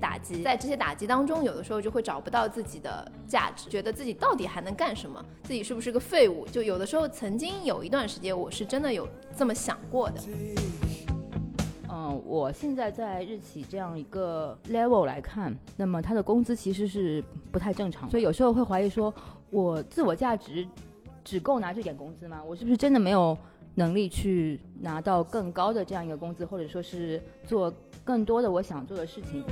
些打击，在这些打击当中，有的时候就会找不到自己的价值，觉得自己到底还能干什么，自己是不是个废物？就有的时候，曾经有一段时间，我是真的有这么想过的。嗯，我现在在日企这样一个 level 来看，那么他的工资其实是不太正常，所以有时候会怀疑说，我自我价值只够拿这点工资吗？我是不是真的没有能力去拿到更高的这样一个工资，或者说是做更多的我想做的事情？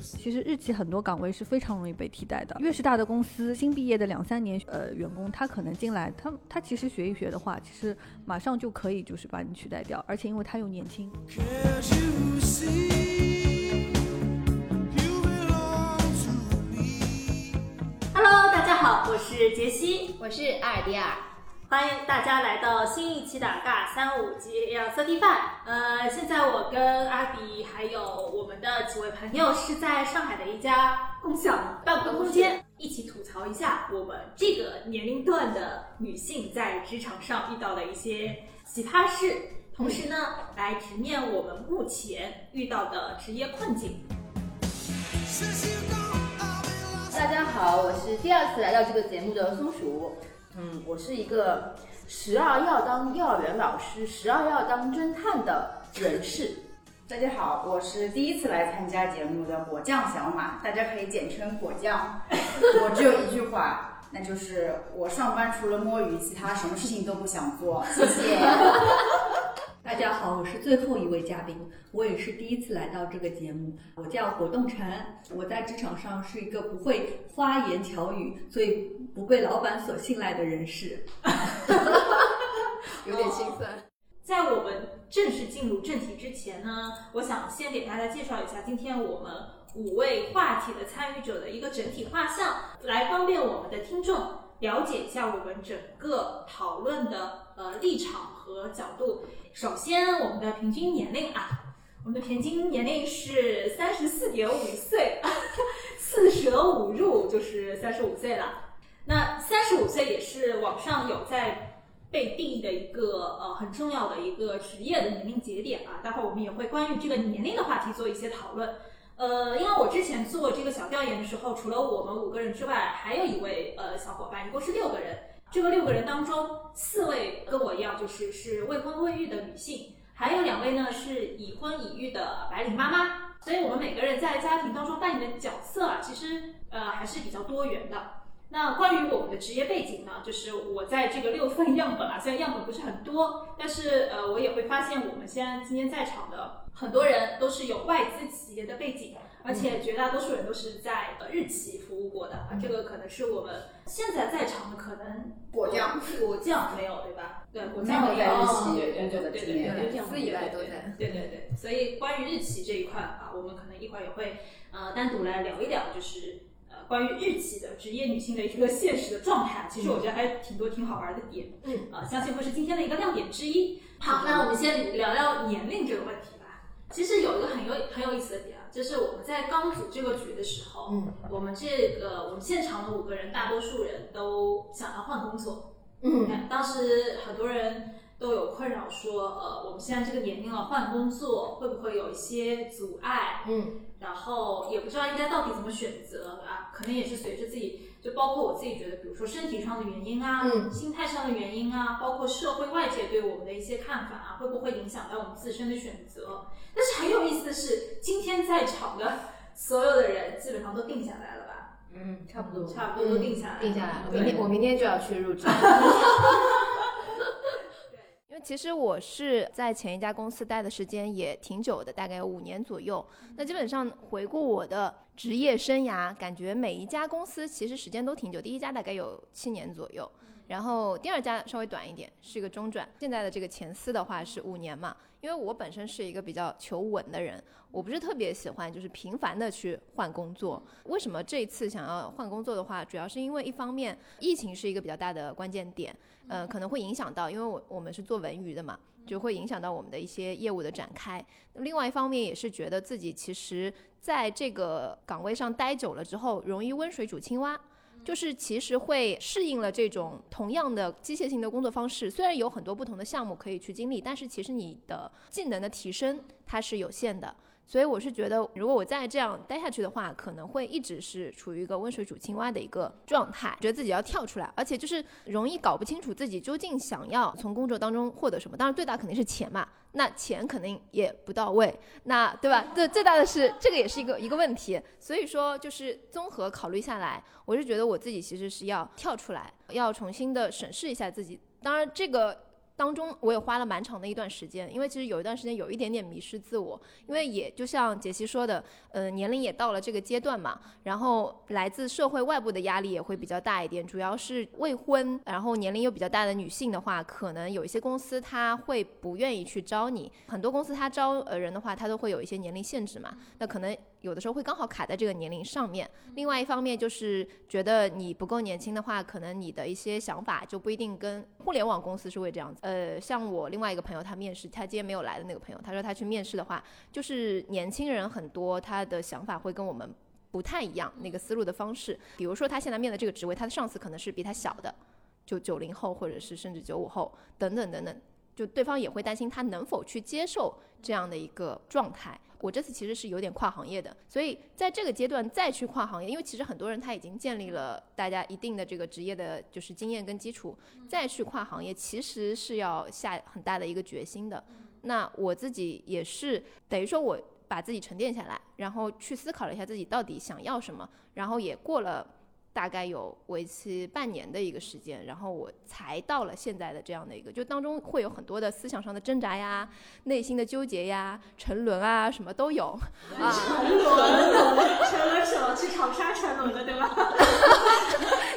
其实日企很多岗位是非常容易被替代的。越是大的公司，新毕业的两三年呃员工，他可能进来，他他其实学一学的话，其实马上就可以就是把你取代掉，而且因为他又年轻。Hello，大家好，我是杰西，我是阿尔迪尔，欢迎大家来到新一期的尬三五 G L Thirty Five。呃，现在我跟阿迪还有我们的几位朋友是在上海的一家共享办公空间，一起吐槽一下我们这个年龄段的女性在职场上遇到的一些奇葩事，同时呢，来直面我们目前遇到的职业困境。大家好，我是第二次来到这个节目的松鼠。嗯，我是一个时而要当幼儿园老师，时而要当侦探的人士。大家好，我是第一次来参加节目的果酱小马，大家可以简称果酱。我只有一句话，那就是我上班除了摸鱼，其他什么事情都不想做。谢谢。大家好，我是最后一位嘉宾，我也是第一次来到这个节目。我叫果冻晨，我在职场上是一个不会花言巧语，所以不被老板所信赖的人士。有点心酸。在我们正式进入正题之前呢，我想先给大家介绍一下今天我们五位话题的参与者的一个整体画像，来方便我们的听众了解一下我们整个讨论的呃立场和角度。首先，我们的平均年龄啊，我们的平均年龄是三十四点五岁，四舍五入就是三十五岁了。那三十五岁也是网上有在被定义的一个呃很重要的一个职业的年龄节点啊。待会儿我们也会关于这个年龄的话题做一些讨论。呃，因为我之前做这个小调研的时候，除了我们五个人之外，还有一位呃小伙伴，一共是六个人。这个六个人当中，四位跟我一样，就是是未婚未育的女性，还有两位呢是已婚已育的白领妈妈。所以我们每个人在家庭当中扮演的角色啊，其实呃还是比较多元的。那关于我们的职业背景呢，就是我在这个六份样本啊，虽然样本不是很多，但是呃我也会发现我们现在今天在场的很多人都是有外资企业的背景，而且绝大多数人都是在呃日企服务过的啊，这个可能是我们现在在场的可能果酱，果酱没有对吧？对，果没有在日企哦工作的对经验。对对对，自以为都在。对对对，所以关于日企这一块啊，我们可能一会儿也会呃单独来聊一聊，就是呃关于日企的职业女性的一个现实的状态。其实我觉得还挺多挺好玩的点，嗯，啊，相信会是今天的一个亮点之一。好，那我们先聊聊年龄这个问题吧。其实有一个很有很有意思的点啊，就是我们在刚组这个局的时候，嗯，我们这个我们现场的五个人，大多数人都想要换工作，嗯，当时很多人都有困扰说，呃，我们现在这个年龄了，换工作会不会有一些阻碍？嗯，然后也不知道应该到底怎么选择啊，可能也是随着自己，就包括我自己觉得，比如说身体上的原因啊，嗯心态上的原因啊，包括社会外界对我们的一些看法啊，会不会影响到我们自身的选择？但是很有意思的是，今天在场的所有的人基本上都定下来了吧？嗯，差不多。差不多都定下来了，定下来了。明天我明天就要去入职。其实我是在前一家公司待的时间也挺久的，大概有五年左右。那基本上回顾我的职业生涯，感觉每一家公司其实时间都挺久。第一家大概有七年左右，然后第二家稍微短一点，是一个中转。现在的这个前司的话是五年嘛，因为我本身是一个比较求稳的人，我不是特别喜欢就是频繁的去换工作。为什么这一次想要换工作的话，主要是因为一方面疫情是一个比较大的关键点，呃，可能会影响到，因为我我们是做文娱的嘛，就会影响到我们的一些业务的展开。另外一方面也是觉得自己其实在这个岗位上待久了之后，容易温水煮青蛙。就是其实会适应了这种同样的机械性的工作方式，虽然有很多不同的项目可以去经历，但是其实你的技能的提升它是有限的。所以我是觉得，如果我再这样待下去的话，可能会一直是处于一个温水煮青蛙的一个状态，觉得自己要跳出来，而且就是容易搞不清楚自己究竟想要从工作当中获得什么。当然，最大肯定是钱嘛，那钱肯定也不到位，那对吧？这，最大的是这个也是一个一个问题。所以说，就是综合考虑下来，我是觉得我自己其实是要跳出来，要重新的审视一下自己。当然，这个。当中我也花了蛮长的一段时间，因为其实有一段时间有一点点迷失自我，因为也就像杰西说的，呃，年龄也到了这个阶段嘛，然后来自社会外部的压力也会比较大一点，主要是未婚，然后年龄又比较大的女性的话，可能有一些公司他会不愿意去招你，很多公司他招呃人的话，他都会有一些年龄限制嘛，那可能。有的时候会刚好卡在这个年龄上面，另外一方面就是觉得你不够年轻的话，可能你的一些想法就不一定跟互联网公司是会这样子。呃，像我另外一个朋友，他面试，他今天没有来的那个朋友，他说他去面试的话，就是年轻人很多，他的想法会跟我们不太一样，那个思路的方式。比如说他现在面的这个职位，他的上司可能是比他小的，就九零后或者是甚至九五后等等等等，就对方也会担心他能否去接受这样的一个状态。我这次其实是有点跨行业的，所以在这个阶段再去跨行业，因为其实很多人他已经建立了大家一定的这个职业的就是经验跟基础，再去跨行业其实是要下很大的一个决心的。那我自己也是等于说我把自己沉淀下来，然后去思考了一下自己到底想要什么，然后也过了。大概有为期半年的一个时间，然后我才到了现在的这样的一个，就当中会有很多的思想上的挣扎呀，内心的纠结呀，沉沦啊，什么都有。啊，沉沦，沉沦什么？去长沙沉沦的，对吧？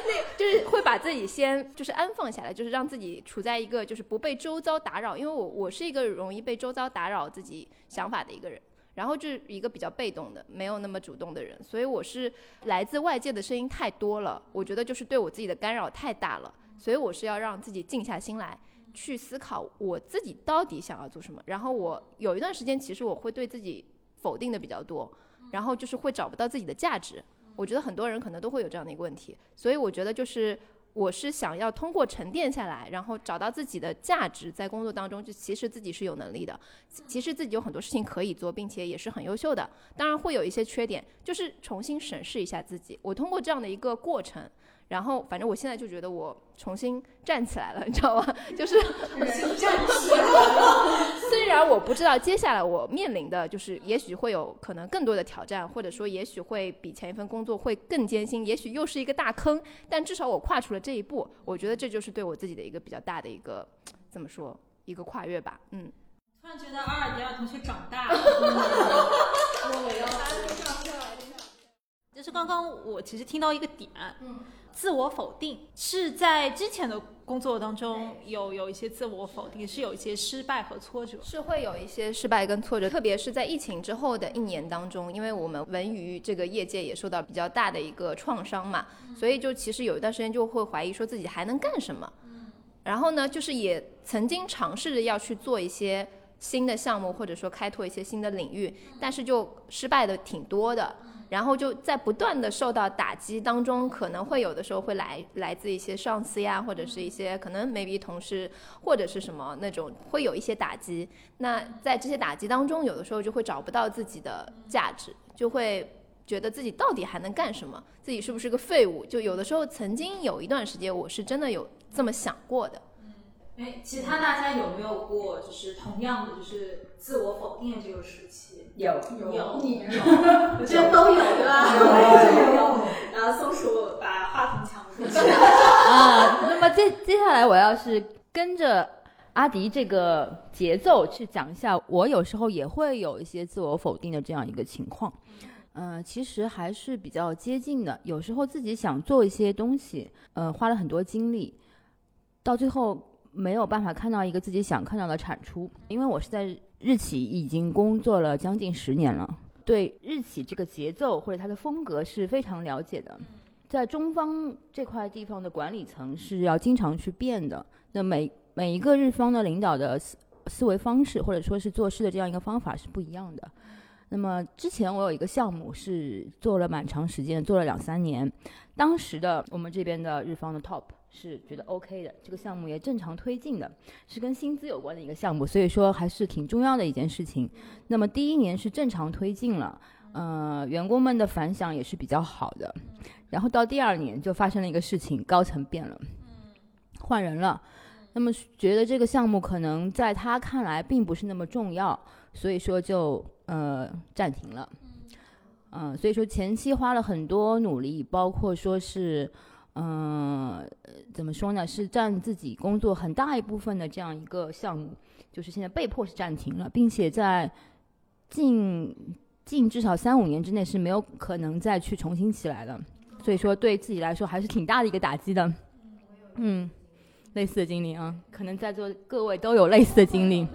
那就是会把自己先就是安放下来，就是让自己处在一个就是不被周遭打扰，因为我我是一个容易被周遭打扰自己想法的一个人。然后就是一个比较被动的，没有那么主动的人，所以我是来自外界的声音太多了，我觉得就是对我自己的干扰太大了，所以我是要让自己静下心来，去思考我自己到底想要做什么。然后我有一段时间，其实我会对自己否定的比较多，然后就是会找不到自己的价值。我觉得很多人可能都会有这样的一个问题，所以我觉得就是。我是想要通过沉淀下来，然后找到自己的价值，在工作当中，就其实自己是有能力的，其实自己有很多事情可以做，并且也是很优秀的。当然会有一些缺点，就是重新审视一下自己。我通过这样的一个过程。然后，反正我现在就觉得我重新站起来了，你知道吗？就是重新站起来了。虽然我不知道接下来我面临的就是，也许会有可能更多的挑战，或者说也许会比前一份工作会更艰辛，也许又是一个大坑。但至少我跨出了这一步，我觉得这就是对我自己的一个比较大的一个怎么说一个跨越吧。嗯。突然觉得阿尔迪亚同学长大了。我要。就是刚刚我其实听到一个点，嗯，自我否定。是在之前的工作当中有有一些自我否定，是有一些失败和挫折，是会有一些失败跟挫折，特别是在疫情之后的一年当中，因为我们文娱这个业界也受到比较大的一个创伤嘛，所以就其实有一段时间就会怀疑说自己还能干什么，然后呢，就是也曾经尝试着要去做一些新的项目，或者说开拓一些新的领域，但是就失败的挺多的。然后就在不断的受到打击当中，可能会有的时候会来来自一些上司呀，或者是一些可能 maybe 同事或者是什么那种会有一些打击。那在这些打击当中，有的时候就会找不到自己的价值，就会觉得自己到底还能干什么，自己是不是个废物？就有的时候曾经有一段时间，我是真的有这么想过的。哎，其他大家有没有过就是同样的就是自我否定的这个时期？有有有，我觉得都有对吧？有。然后松鼠把话筒抢过去。啊，那么接接下来我要是跟着阿迪这个节奏去讲一下，我有时候也会有一些自我否定的这样一个情况。嗯，其实还是比较接近的。有时候自己想做一些东西，嗯，花了很多精力，到最后。没有办法看到一个自己想看到的产出，因为我是在日企已经工作了将近十年了，对日企这个节奏或者它的风格是非常了解的。在中方这块地方的管理层是要经常去变的，那每每一个日方的领导的思思维方式或者说是做事的这样一个方法是不一样的。那么之前我有一个项目是做了蛮长时间，做了两三年，当时的我们这边的日方的 top 是觉得 OK 的，这个项目也正常推进的，是跟薪资有关的一个项目，所以说还是挺重要的一件事情。那么第一年是正常推进了，呃，员工们的反响也是比较好的。然后到第二年就发生了一个事情，高层变了，换人了。那么觉得这个项目可能在他看来并不是那么重要，所以说就呃暂停了。嗯，所以说前期花了很多努力，包括说是嗯怎么说呢，是占自己工作很大一部分的这样一个项目，就是现在被迫是暂停了，并且在近近至少三五年之内是没有可能再去重新起来的。所以说对自己来说还是挺大的一个打击的。嗯。类似的经历啊，可能在座各位都有类似的经历。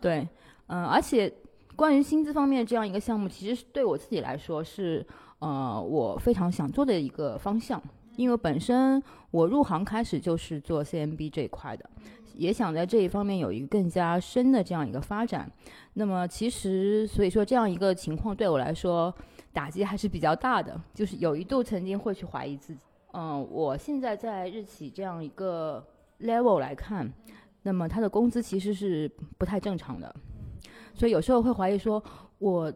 对，嗯，而且关于薪资方面这样一个项目，其实对我自己来说是呃我非常想做的一个方向，因为本身我入行开始就是做 CMB 这一块的，也想在这一方面有一个更加深的这样一个发展。那么其实所以说这样一个情况对我来说打击还是比较大的，就是有一度曾经会去怀疑自己。嗯，我现在在日企这样一个 level 来看，那么他的工资其实是不太正常的，所以有时候会怀疑说，我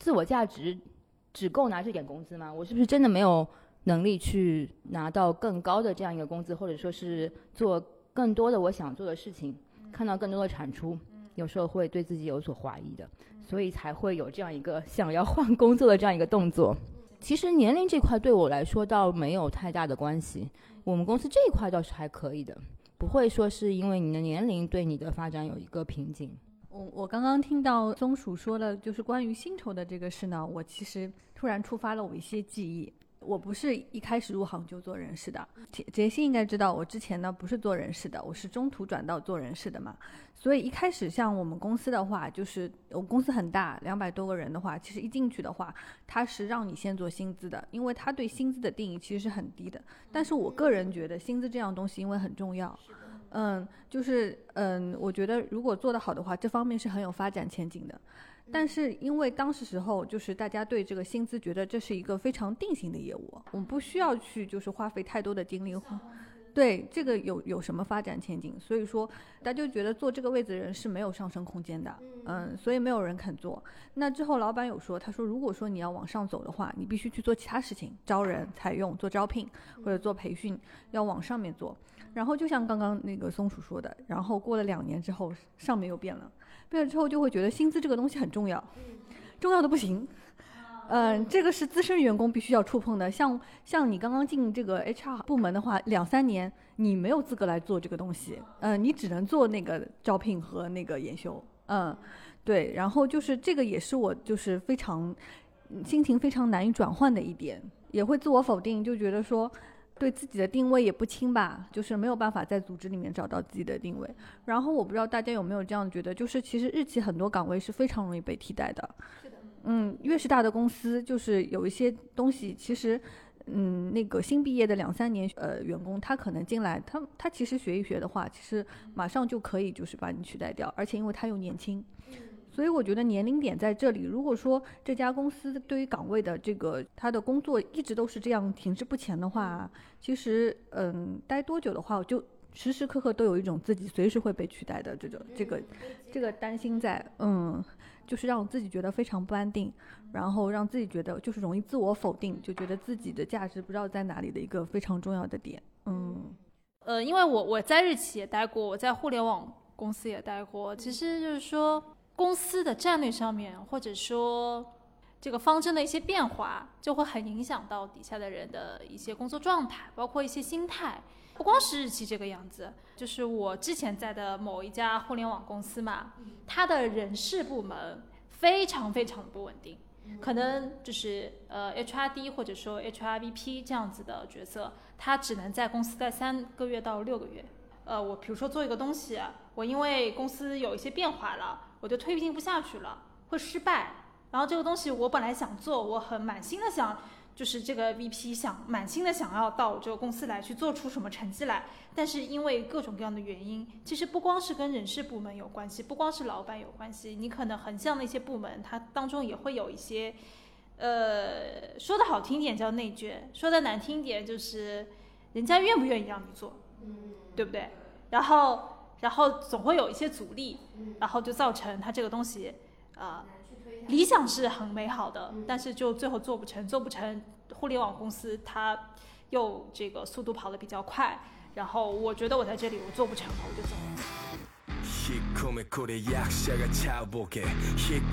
自我价值只够拿这点工资吗？我是不是真的没有能力去拿到更高的这样一个工资，或者说是做更多的我想做的事情，看到更多的产出？有时候会对自己有所怀疑的，所以才会有这样一个想要换工作的这样一个动作。其实年龄这块对我来说倒没有太大的关系，我们公司这一块倒是还可以的，不会说是因为你的年龄对你的发展有一个瓶颈。我我刚刚听到松鼠说的，就是关于薪酬的这个事呢，我其实突然触发了我一些记忆。我不是一开始入行就做人事的，杰杰西应该知道，我之前呢不是做人事的，我是中途转到做人事的嘛。所以一开始像我们公司的话，就是我公司很大，两百多个人的话，其实一进去的话，他是让你先做薪资的，因为他对薪资的定义其实是很低的。但是我个人觉得薪资这样东西因为很重要，嗯，就是嗯，我觉得如果做得好的话，这方面是很有发展前景的。但是因为当时时候就是大家对这个薪资觉得这是一个非常定型的业务，我们不需要去就是花费太多的精力，对这个有有什么发展前景？所以说大家就觉得坐这个位置的人是没有上升空间的，嗯，所以没有人肯做。那之后老板有说，他说如果说你要往上走的话，你必须去做其他事情，招人、采用、做招聘或者做培训，要往上面做。然后就像刚刚那个松鼠说的，然后过了两年之后，上面又变了。变了之后就会觉得薪资这个东西很重要，重要的不行。嗯，这个是资深员工必须要触碰的。像像你刚刚进这个 HR 部门的话，两三年你没有资格来做这个东西。嗯，你只能做那个招聘和那个研修。嗯，对。然后就是这个也是我就是非常心情非常难以转换的一点，也会自我否定，就觉得说。对自己的定位也不清吧，就是没有办法在组织里面找到自己的定位。然后我不知道大家有没有这样觉得，就是其实日企很多岗位是非常容易被替代的。是的。嗯，越是大的公司，就是有一些东西，其实，嗯，那个新毕业的两三年呃员工，他可能进来，他他其实学一学的话，其实马上就可以就是把你取代掉，而且因为他又年轻。所以我觉得年龄点在这里。如果说这家公司对于岗位的这个他的工作一直都是这样停滞不前的话，其实嗯，待多久的话，我就时时刻刻都有一种自己随时会被取代的这种这个这个担心在，嗯，就是让自己觉得非常不安定，然后让自己觉得就是容易自我否定，就觉得自己的价值不知道在哪里的一个非常重要的点，嗯，呃，因为我我在日企也待过，我在互联网公司也待过，其实就是说。公司的战略上面，或者说这个方针的一些变化，就会很影响到底下的人的一些工作状态，包括一些心态。不光是日期这个样子，就是我之前在的某一家互联网公司嘛，它的人事部门非常非常的不稳定，可能就是呃 HRD 或者说 HRVP 这样子的角色，他只能在公司待三个月到六个月。呃，我比如说做一个东西，我因为公司有一些变化了。我就推进不下去了，会失败。然后这个东西我本来想做，我很满心的想就是这个 VP 想满心的想要到这个公司来去做出什么成绩来，但是因为各种各样的原因，其实不光是跟人事部门有关系，不光是老板有关系，你可能横向的一些部门，它当中也会有一些，呃，说的好听点叫内卷，说的难听点就是人家愿不愿意让你做，对不对？然后，然后总会有一些阻力，然后就造成它这个东西，呃，理想是很美好的，但是就最后做不成，做不成。互联网公司它又这个速度跑得比较快，然后我觉得我在这里我做不成了，我就走了。引っ込めこれ役者がちゃうボケ。引っ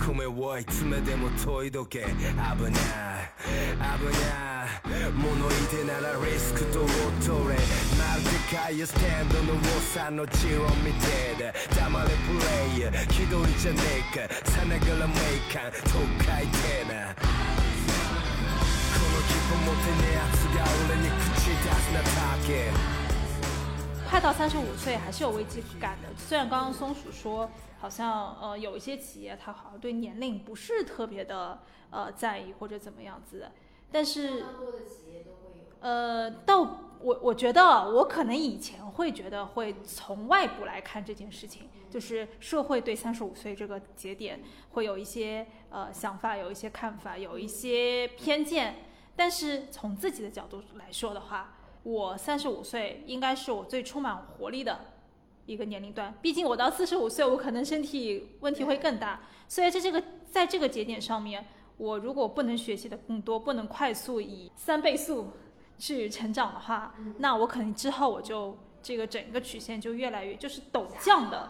込めはいつまでも研いどけ。危ない。危ない。物言い手ならリスクとを取れ。まるでかいスタンドのウォーサーの血を見てで黙れプレイヤー。気取りじゃねえか。さながらメイカンと書いてなこの気分持てねえやつが俺に口出すなターゲ快到三十五岁还是有危机感的。虽然刚刚松鼠说，好像呃有一些企业它好像对年龄不是特别的呃在意或者怎么样子的，但是呃，到我我觉得我可能以前会觉得会从外部来看这件事情，就是社会对三十五岁这个节点会有一些呃想法，有一些看法，有一些偏见。但是从自己的角度来说的话，我三十五岁应该是我最充满活力的一个年龄段。毕竟我到四十五岁，我可能身体问题会更大。所以在这个在这个节点上面，我如果不能学习的更多，不能快速以三倍速去成长的话，那我可能之后我就这个整个曲线就越来越就是陡降的。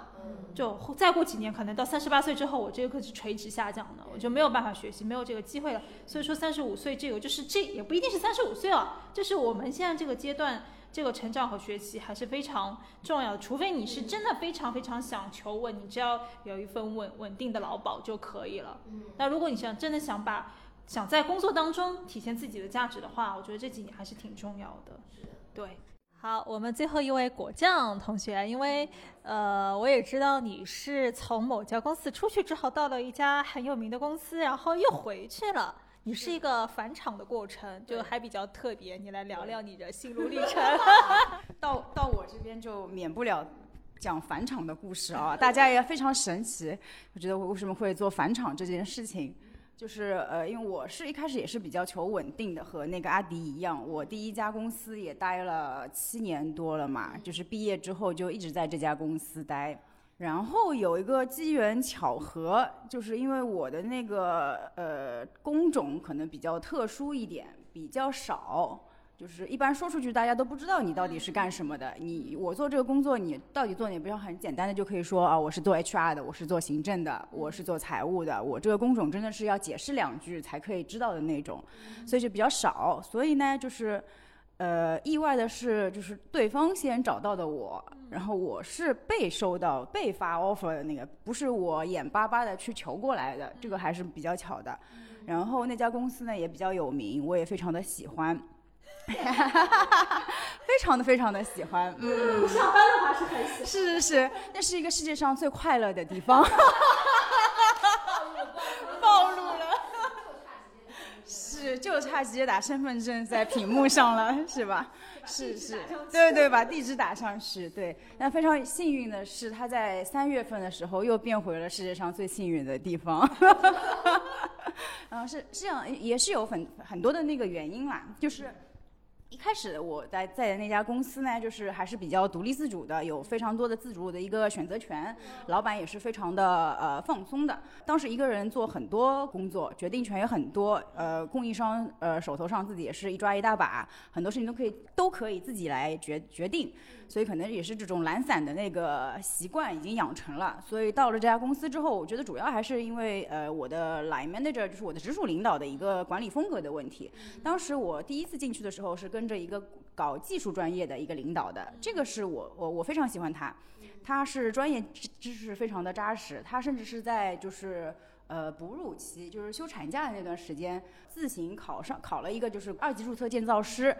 就再过几年，可能到三十八岁之后，我这个课是垂直下降的，我就没有办法学习，没有这个机会了。所以说，三十五岁这个就是这也不一定是三十五岁啊，就是我们现在这个阶段，这个成长和学习还是非常重要的。除非你是真的非常非常想求稳，你只要有一份稳稳定的劳保就可以了。那如果你想真的想把想在工作当中体现自己的价值的话，我觉得这几年还是挺重要的。对。好，我们最后一位果酱同学，因为呃，我也知道你是从某家公司出去之后，到了一家很有名的公司，然后又回去了。你是一个返场的过程，就还比较特别。你来聊聊你的心路历程。到到我这边就免不了讲返场的故事啊，大家也非常神奇。我觉得我为什么会做返场这件事情？就是呃，因为我是一开始也是比较求稳定的，和那个阿迪一样，我第一家公司也待了七年多了嘛，就是毕业之后就一直在这家公司待。然后有一个机缘巧合，就是因为我的那个呃工种可能比较特殊一点，比较少。就是一般说出去，大家都不知道你到底是干什么的。你我做这个工作，你到底做你不要很简单的就可以说啊，我是做 HR 的，我是做行政的，我是做财务的。我这个工种真的是要解释两句才可以知道的那种，所以就比较少。所以呢，就是呃，意外的是，就是对方先找到的我，然后我是被收到、被发 offer 的那个，不是我眼巴巴的去求过来的，这个还是比较巧的。然后那家公司呢也比较有名，我也非常的喜欢。非常的非常的喜欢，嗯，上班的话是很喜欢，是是是，那是一个世界上最快乐的地方，暴露了，是就差直接打身份证在屏幕上了，是吧？是是，对对，把地址打上去，对。那非常幸运的是，他在三月份的时候又变回了世界上最幸运的地方。然后是这样，也是有很很多的那个原因啦，就是。一开始我在在的那家公司呢，就是还是比较独立自主的，有非常多的自主的一个选择权，老板也是非常的呃放松的。当时一个人做很多工作，决定权也很多，呃，供应商呃手头上自己也是一抓一大把，很多事情都可以都可以自己来决决定。所以可能也是这种懒散的那个习惯已经养成了。所以到了这家公司之后，我觉得主要还是因为呃我的 line manager 就是我的直属领导的一个管理风格的问题。当时我第一次进去的时候是跟着一个搞技术专业的一个领导的，这个是我我我非常喜欢他，他是专业知知识非常的扎实，他甚至是在就是呃哺乳期就是休产假的那段时间自行考上考了一个就是二级注册建造师。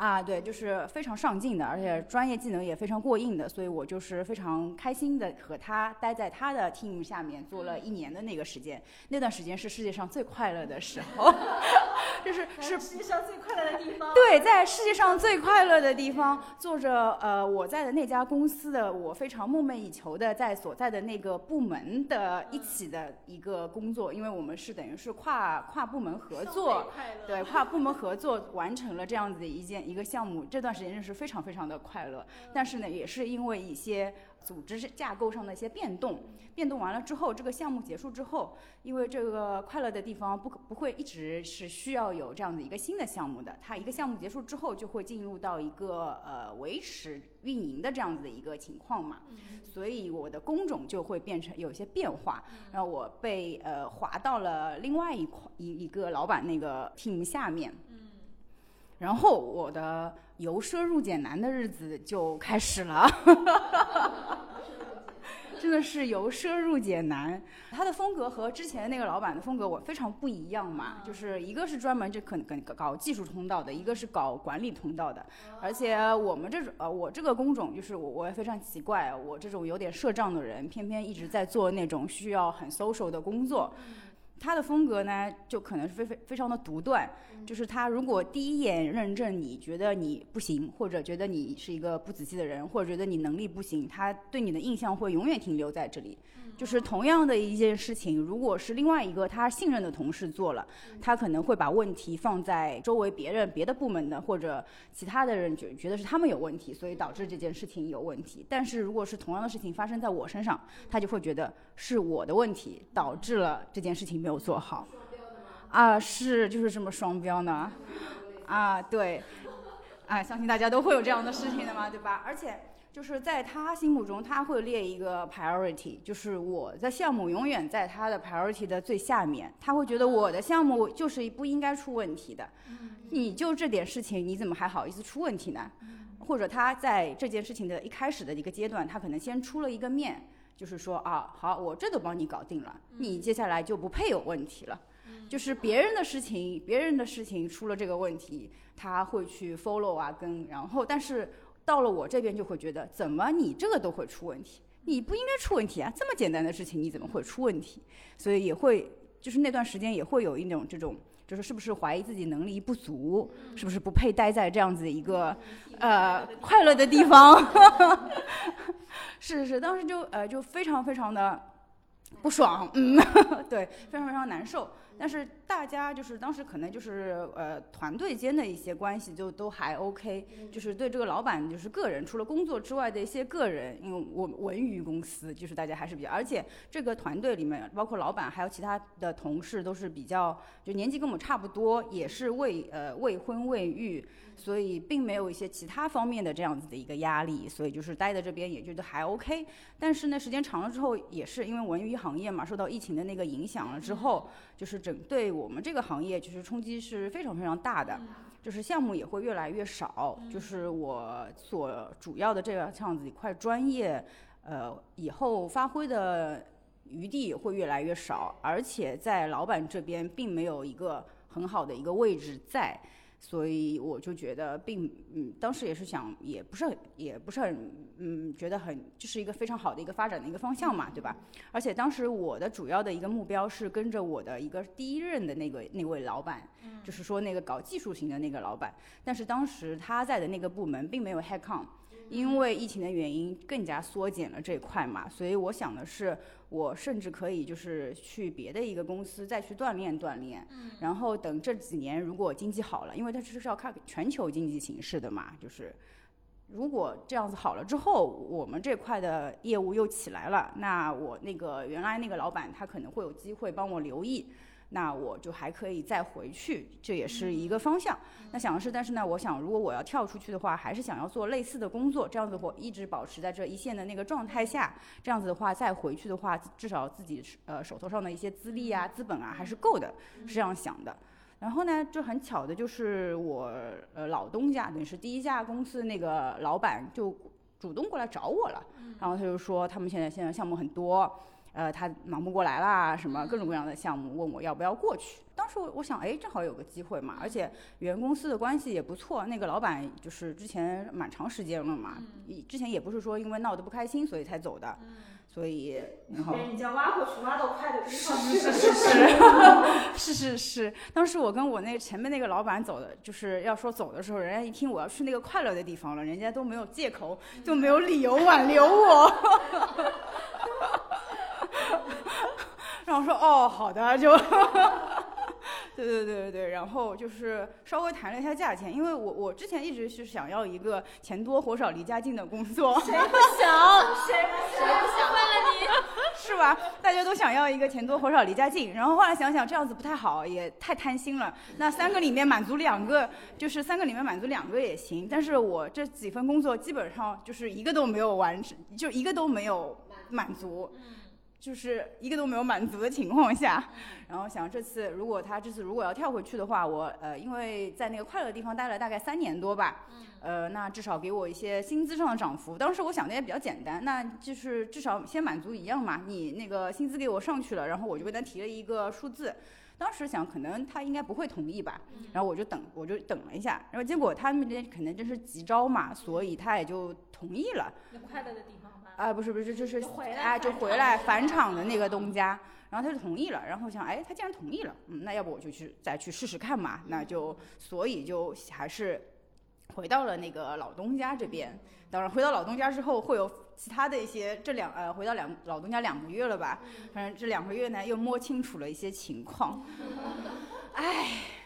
啊，对，就是非常上进的，而且专业技能也非常过硬的，所以我就是非常开心的和他待在他的 team 下面做了一年的那个时间，那段时间是世界上最快乐的时候，就是是世界上最快乐的地方。对，在世界上最快乐的地方，做着呃我在的那家公司的我非常梦寐以求的在所在的那个部门的一起的一个工作，因为我们是等于是跨跨部门合作，对，跨部门合作完成了这样子的一件一个项目，这段时间真是非常非常的快乐。但是呢，也是因为一些组织架构上的一些变动，变动完了之后，这个项目结束之后，因为这个快乐的地方不可不会一直是需要有这样的一个新的项目的，它一个项目结束之后就会进入到一个呃维持运营的这样子的一个情况嘛，所以我的工种就会变成有些变化，然后我被呃划到了另外一块一一个老板那个 team 下面，然后我的由奢入俭难的日子就开始了。真的是由奢入俭难，他的风格和之前那个老板的风格我非常不一样嘛，就是一个是专门这可能搞技术通道的，一个是搞管理通道的，而且我们这种呃我这个工种就是我我也非常奇怪，我这种有点社账的人，偏偏一直在做那种需要很 social 的工作。他的风格呢，就可能是非非非常的独断，就是他如果第一眼认证你觉得你不行，或者觉得你是一个不仔细的人，或者觉得你能力不行，他对你的印象会永远停留在这里。就是同样的一件事情，如果是另外一个他信任的同事做了，他可能会把问题放在周围别人、别的部门的或者其他的人觉觉得是他们有问题，所以导致这件事情有问题。但是如果是同样的事情发生在我身上，他就会觉得是我的问题导致了这件事情没有做好。啊，是就是这么双标呢？啊，对，啊，相信大家都会有这样的事情的嘛，对吧？而且。就是在他心目中，他会列一个 priority，就是我的项目永远在他的 priority 的最下面。他会觉得我的项目就是不应该出问题的，你就这点事情，你怎么还好意思出问题呢？或者他在这件事情的一开始的一个阶段，他可能先出了一个面，就是说啊，好，我这都帮你搞定了，你接下来就不配有问题了。就是别人的事情，别人的事情出了这个问题，他会去 follow 啊，跟然后，但是。到了我这边就会觉得，怎么你这个都会出问题？你不应该出问题啊！这么简单的事情你怎么会出问题？所以也会，就是那段时间也会有一种这种，就是是不是怀疑自己能力不足，是不是不配待在这样子一个呃快乐的地方？是是，当时就呃就非常非常的不爽，嗯，对，非常非常难受。但是大家就是当时可能就是呃团队间的一些关系就都还 OK，就是对这个老板就是个人除了工作之外的一些个人，因为我文娱公司就是大家还是比较，而且这个团队里面包括老板还有其他的同事都是比较就年纪跟我们差不多，也是未呃未婚未育，所以并没有一些其他方面的这样子的一个压力，所以就是待在这边也觉得还 OK。但是呢时间长了之后也是因为文娱行业嘛受到疫情的那个影响了之后，就是整。对我们这个行业，就是冲击是非常非常大的，就是项目也会越来越少，就是我所主要的这个这样子一块专业，呃，以后发挥的余地也会越来越少，而且在老板这边并没有一个很好的一个位置在。所以我就觉得，并嗯，当时也是想，也不是很，也不是很，嗯，觉得很，就是一个非常好的一个发展的一个方向嘛，对吧？而且当时我的主要的一个目标是跟着我的一个第一任的那个那位老板，就是说那个搞技术型的那个老板，但是当时他在的那个部门并没有 headcount。因为疫情的原因，更加缩减了这一块嘛，所以我想的是，我甚至可以就是去别的一个公司再去锻炼锻炼，然后等这几年如果经济好了，因为它这是要看全球经济形势的嘛，就是如果这样子好了之后，我们这块的业务又起来了，那我那个原来那个老板他可能会有机会帮我留意。那我就还可以再回去，这也是一个方向。那想的是，但是呢，我想如果我要跳出去的话，还是想要做类似的工作，这样子我一直保持在这一线的那个状态下，这样子的话再回去的话，至少自己呃手头上的一些资历啊、资本啊还是够的，是这样想的。然后呢，就很巧的就是我呃老东家，等于是第一家公司那个老板就主动过来找我了，然后他就说他们现在现在项目很多。呃，他忙不过来啦，什么各种各样的项目，问我要不要过去。当时我我想，哎，正好有个机会嘛，而且原公司的关系也不错，那个老板就是之前蛮长时间了嘛，之前也不是说因为闹得不开心所以才走的，所以然后被人家挖过去，挖到快的地方去是了。是是 是是是，当时我跟我那前面那个老板走的，就是要说走的时候，人家一听我要去那个快乐的地方了，人家都没有借口，就没有理由挽留我。然后说哦，好的，就，对对对对对，然后就是稍微谈了一下价钱，因为我我之前一直是想要一个钱多活少离家近的工作，谁不想？谁不想？为了你。是吧？大家都想要一个钱多活少离家近，然后后来想想这样子不太好，也太贪心了。那三个里面满足两个，就是三个里面满足两个也行。但是我这几份工作基本上就是一个都没有完成，就一个都没有满足。就是一个都没有满足的情况下，然后想这次如果他这次如果要跳回去的话，我呃因为在那个快乐的地方待了大概三年多吧，呃那至少给我一些薪资上的涨幅。当时我想的也比较简单，那就是至少先满足一样嘛，你那个薪资给我上去了，然后我就跟他提了一个数字。当时想可能他应该不会同意吧，然后我就等我就等了一下，然后结果他那边可能真是急招嘛，所以他也就同意了。那快乐的地。啊，不是不是，就是就回来哎，就回来返场的那个东家，然后他就同意了，然后想，哎，他既然同意了，嗯，那要不我就去再去试试看嘛，那就所以就还是回到了那个老东家这边。当然，回到老东家之后，会有其他的一些这两呃，回到两老东家两个月了吧，反正这两个月呢，又摸清楚了一些情况。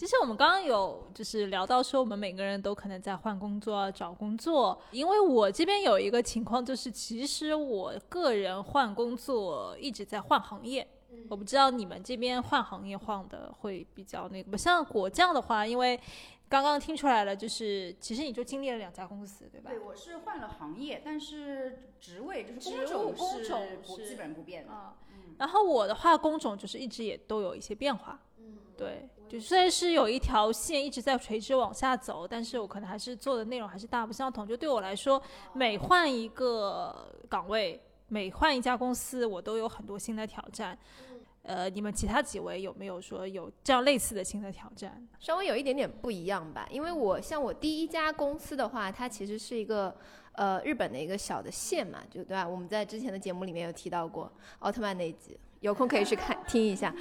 其实我们刚刚有就是聊到说，我们每个人都可能在换工作、找工作。因为我这边有一个情况，就是其实我个人换工作一直在换行业。我不知道你们这边换行业换的会比较那个，不像果酱的话，因为刚刚听出来了，就是其实你就经历了两家公司，对吧？对，我是换了行业，但是职位就是工种是工种是基本不变的。啊，然后我的话，工种就是一直也都有一些变化。嗯对，就虽然是有一条线一直在垂直往下走，但是我可能还是做的内容还是大不相同。就对我来说，每换一个岗位，每换一家公司，我都有很多新的挑战。呃，你们其他几位有没有说有这样类似的新的挑战？稍微有一点点不一样吧，因为我像我第一家公司的话，它其实是一个呃日本的一个小的县嘛，就对吧？我们在之前的节目里面有提到过奥特曼那一集，有空可以去看听一下。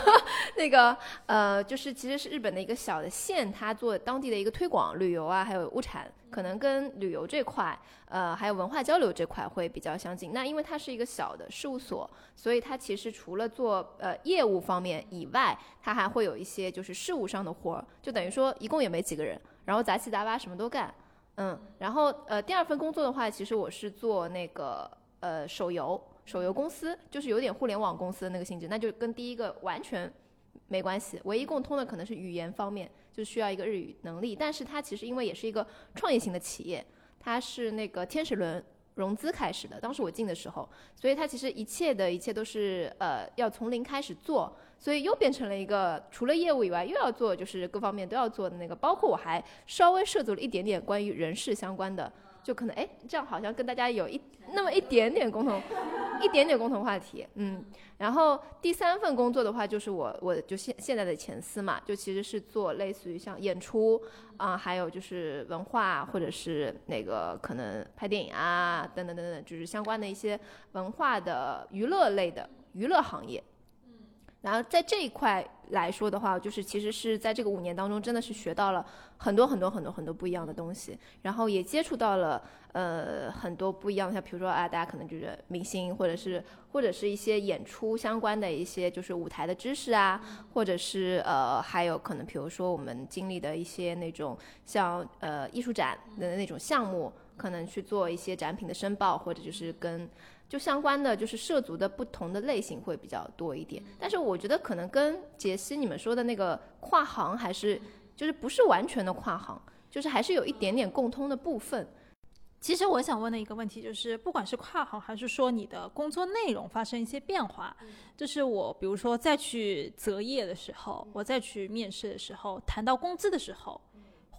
那个呃，就是其实是日本的一个小的县，它做当地的一个推广旅游啊，还有物产，可能跟旅游这块，呃，还有文化交流这块会比较相近。那因为它是一个小的事务所，所以它其实除了做呃业务方面以外，它还会有一些就是事务上的活儿，就等于说一共也没几个人，然后杂七杂八什么都干。嗯，然后呃第二份工作的话，其实我是做那个呃手游。手游公司就是有点互联网公司的那个性质，那就跟第一个完全没关系。唯一共通的可能是语言方面，就需要一个日语能力。但是它其实因为也是一个创业型的企业，它是那个天使轮融资开始的。当时我进的时候，所以它其实一切的一切都是呃要从零开始做，所以又变成了一个除了业务以外又要做就是各方面都要做的那个，包括我还稍微涉足了一点点关于人事相关的。就可能哎，这样好像跟大家有一那么一点点共同，一点点共同话题，嗯。然后第三份工作的话，就是我我就现现在的前司嘛，就其实是做类似于像演出啊、还有就是文化或者是那个可能拍电影啊等等等等，就是相关的一些文化的娱乐类的娱乐行业。然后在这一块来说的话，就是其实是在这个五年当中，真的是学到了很多很多很多很多不一样的东西，然后也接触到了呃很多不一样的，像比如说啊，大家可能就是明星，或者是或者是一些演出相关的一些就是舞台的知识啊，或者是呃还有可能比如说我们经历的一些那种像呃艺术展的那种项目，可能去做一些展品的申报，或者就是跟。就相关的就是涉足的不同的类型会比较多一点，但是我觉得可能跟杰西你们说的那个跨行还是就是不是完全的跨行，就是还是有一点点共通的部分。其实我想问的一个问题就是，不管是跨行还是说你的工作内容发生一些变化，就是我比如说再去择业的时候，我再去面试的时候，谈到工资的时候，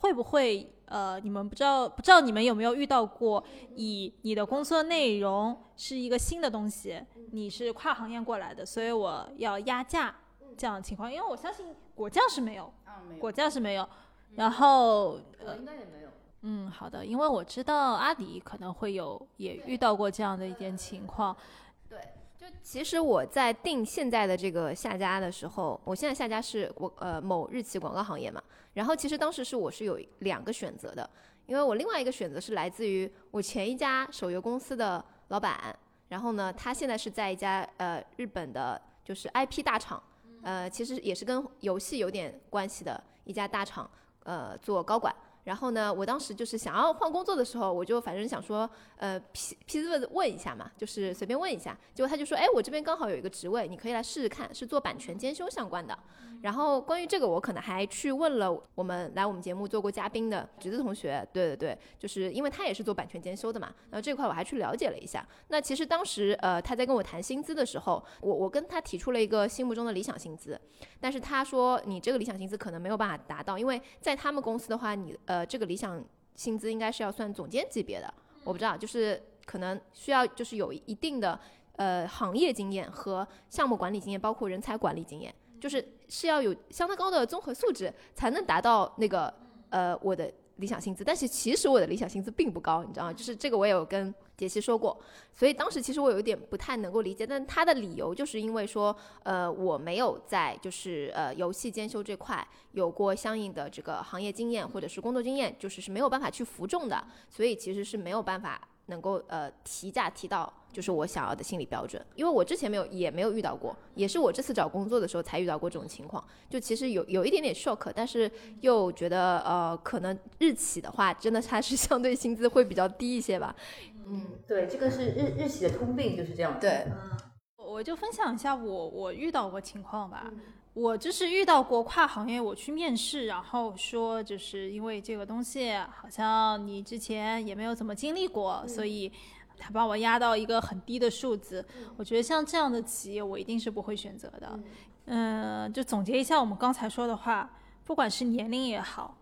会不会呃，你们不知道不知道你们有没有遇到过，以你的工作内容是一个新的东西，你是跨行业过来的，所以我要压价这样的情况，因为我相信果酱是没有，啊，没有。果酱是没有，然后呃应该也没有。嗯，好的，因为我知道阿迪可能会有也遇到过这样的一件情况。就其实我在定现在的这个下家的时候，我现在下家是我呃某日企广告行业嘛，然后其实当时是我是有两个选择的，因为我另外一个选择是来自于我前一家手游公司的老板，然后呢，他现在是在一家呃日本的，就是 IP 大厂，呃，其实也是跟游戏有点关系的一家大厂，呃，做高管。然后呢，我当时就是想要换工作的时候，我就反正想说，呃，批批字问问一下嘛，就是随便问一下。结果他就说，哎，我这边刚好有一个职位，你可以来试试看，是做版权兼修相关的。然后关于这个，我可能还去问了我们来我们节目做过嘉宾的橘子同学，对对对，就是因为他也是做版权兼修的嘛。然后这块我还去了解了一下。那其实当时呃他在跟我谈薪资的时候，我我跟他提出了一个心目中的理想薪资，但是他说你这个理想薪资可能没有办法达到，因为在他们公司的话，你呃这个理想薪资应该是要算总监级别的，我不知道，就是可能需要就是有一定的呃行业经验和项目管理经验，包括人才管理经验。就是是要有相当高的综合素质，才能达到那个呃我的理想薪资。但是其实我的理想薪资并不高，你知道吗？就是这个我也有跟杰西说过，所以当时其实我有一点不太能够理解。但他的理由就是因为说，呃，我没有在就是呃游戏监修这块有过相应的这个行业经验或者是工作经验，就是是没有办法去服众的，所以其实是没有办法能够呃提价提到。就是我想要的心理标准，因为我之前没有也没有遇到过，也是我这次找工作的时候才遇到过这种情况。就其实有有一点点 shock，但是又觉得呃，可能日企的话，真的它是相对薪资会比较低一些吧。嗯，对，这个是日日企的通病，就是这样。对，我就分享一下我我遇到过情况吧。我就是遇到过跨行业我去面试，然后说就是因为这个东西好像你之前也没有怎么经历过，所以。他把我压到一个很低的数字，我觉得像这样的企业，我一定是不会选择的。嗯，就总结一下我们刚才说的话，不管是年龄也好，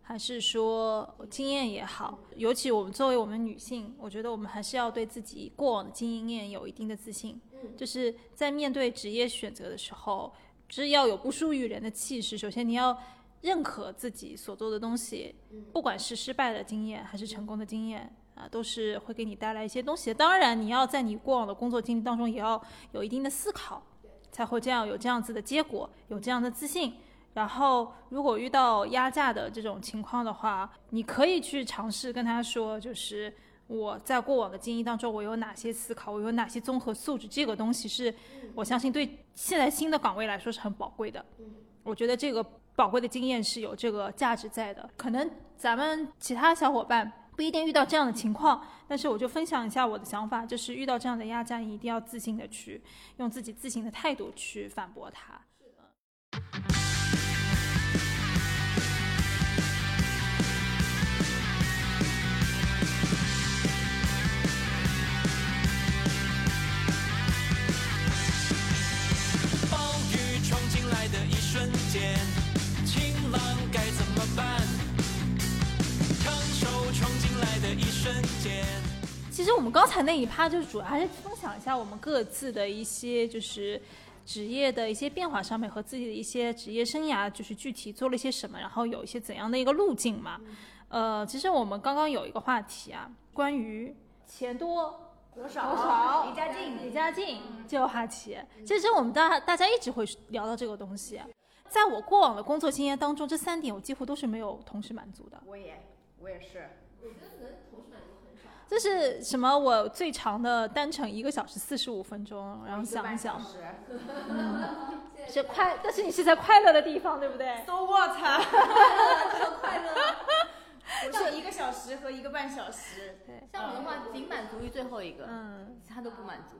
还是说经验也好，尤其我们作为我们女性，我觉得我们还是要对自己过往的经验有一定的自信。就是在面对职业选择的时候，是要有不输于人的气势。首先，你要认可自己所做的东西，不管是失败的经验还是成功的经验。啊，都是会给你带来一些东西。当然，你要在你过往的工作经历当中，也要有一定的思考，才会这样有这样子的结果，有这样的自信。然后，如果遇到压价的这种情况的话，你可以去尝试跟他说，就是我在过往的经历当中，我有哪些思考，我有哪些综合素质，这个东西是我相信对现在新的岗位来说是很宝贵的。我觉得这个宝贵的经验是有这个价值在的。可能咱们其他小伙伴。不一定遇到这样的情况，但是我就分享一下我的想法，就是遇到这样的压榨，你一定要自信的去用自己自信的态度去反驳他。实我们刚才那一趴就是主要还是分享一下我们各自的一些就是职业的一些变化上面和自己的一些职业生涯就是具体做了一些什么，然后有一些怎样的一个路径嘛。呃，其实我们刚刚有一个话题啊，关于钱多多少离家近离家近这个话题，其实我们大大家一直会聊到这个东西。在我过往的工作经验当中，这三点我几乎都是没有同时满足的。我也我也是。这是什么？我最长的单程一个小时四十五分钟，然后想想，嗯，是快，但是你是在快乐的地方，对不对？So what？快乐，我是一个小时和一个半小时。对，像我的话，仅满足于最后一个，嗯，其他都不满足。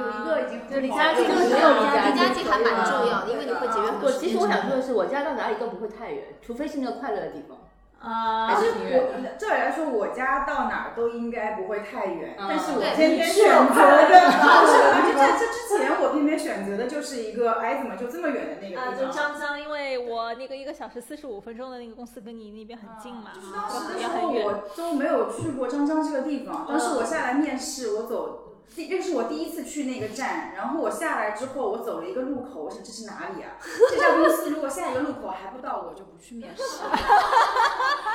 有一个已经就离家近，没有离家近还蛮重要，因为你会节约很多我其实我想说的是，我家到哪里都不会太远，除非是那个快乐的地方。啊，但是我照理来说，我家到哪儿都应该不会太远，但是我偏偏选择的，而且在这之前，我偏偏选择的就是一个，哎，怎么就这么远的那个地方？啊，就张江，因为我那个一个小时四十五分钟的那个公司跟你那边很近嘛，就是当时的时候我都没有去过张江这个地方，当时我下来面试，我走。第这是我第一次去那个站，然后我下来之后，我走了一个路口，我说这是哪里啊？这家公司如果下一个路口还不到，我就不去面试。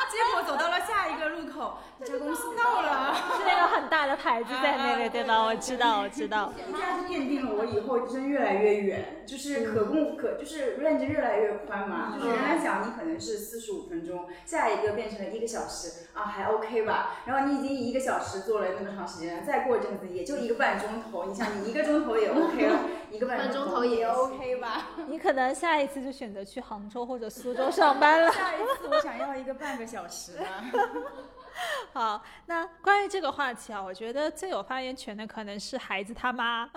结果走到了下一个路口，这家公司到了。是那个很大的牌子在那里，对吧？我知道，我知道。一家就奠定了我以后真越来越远，就是可供可就是 range 越来越宽嘛。就是原来讲你可能是四十五分钟，下一个变成了一个小时啊，还 OK 吧。然后你已经一个小时做了那么长时间，再过一阵子也就一个半钟头。你想你一个钟头也 OK 了，一个半钟头也 OK 吧。你可能下一次就选择去杭州或者苏州上班了。下一次我想要一个半个小时啊。好，那关于这个话题啊，我觉得最有发言权的可能是孩子他妈。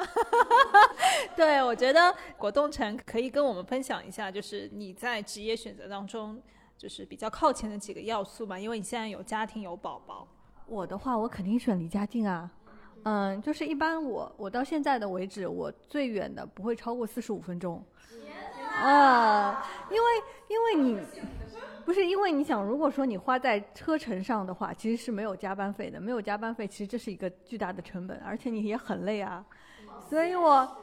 对，我觉得果冻城可以跟我们分享一下，就是你在职业选择当中，就是比较靠前的几个要素嘛。因为你现在有家庭有宝宝。我的话，我肯定选离家近啊。嗯，就是一般我我到现在的为止，我最远的不会超过四十五分钟。啊，因为因为你。不是因为你想，如果说你花在车程上的话，其实是没有加班费的。没有加班费，其实这是一个巨大的成本，而且你也很累啊。所以我，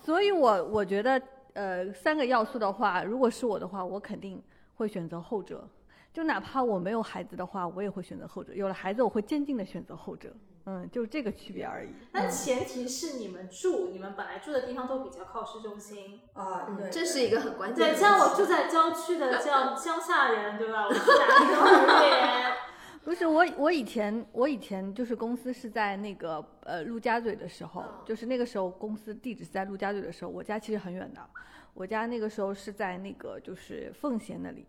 所以我我觉得，呃，三个要素的话，如果是我的话，我肯定会选择后者。就哪怕我没有孩子的话，我也会选择后者。有了孩子，我会坚定的选择后者。嗯，就这个区别而已。那前提是你们住，你们本来住的地方都比较靠市中心啊，对，这是一个很关键。对，像我住在郊区的，像 乡下人，对吧？我住在幼儿园。不是我，我以前我以前就是公司是在那个呃陆家嘴的时候，就是那个时候公司地址是在陆家嘴的时候，我家其实很远的，我家那个时候是在那个就是奉贤那里。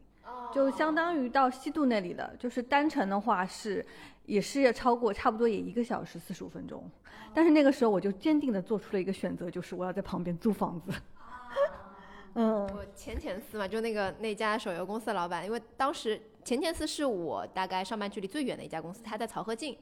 就相当于到西渡那里的，就是单程的话是，也是要超过差不多也一个小时四十五分钟，但是那个时候我就坚定的做出了一个选择，就是我要在旁边租房子。嗯，我前前司嘛，就那个那家手游公司的老板，因为当时前前司是我大概上班距离最远的一家公司，他在漕河泾，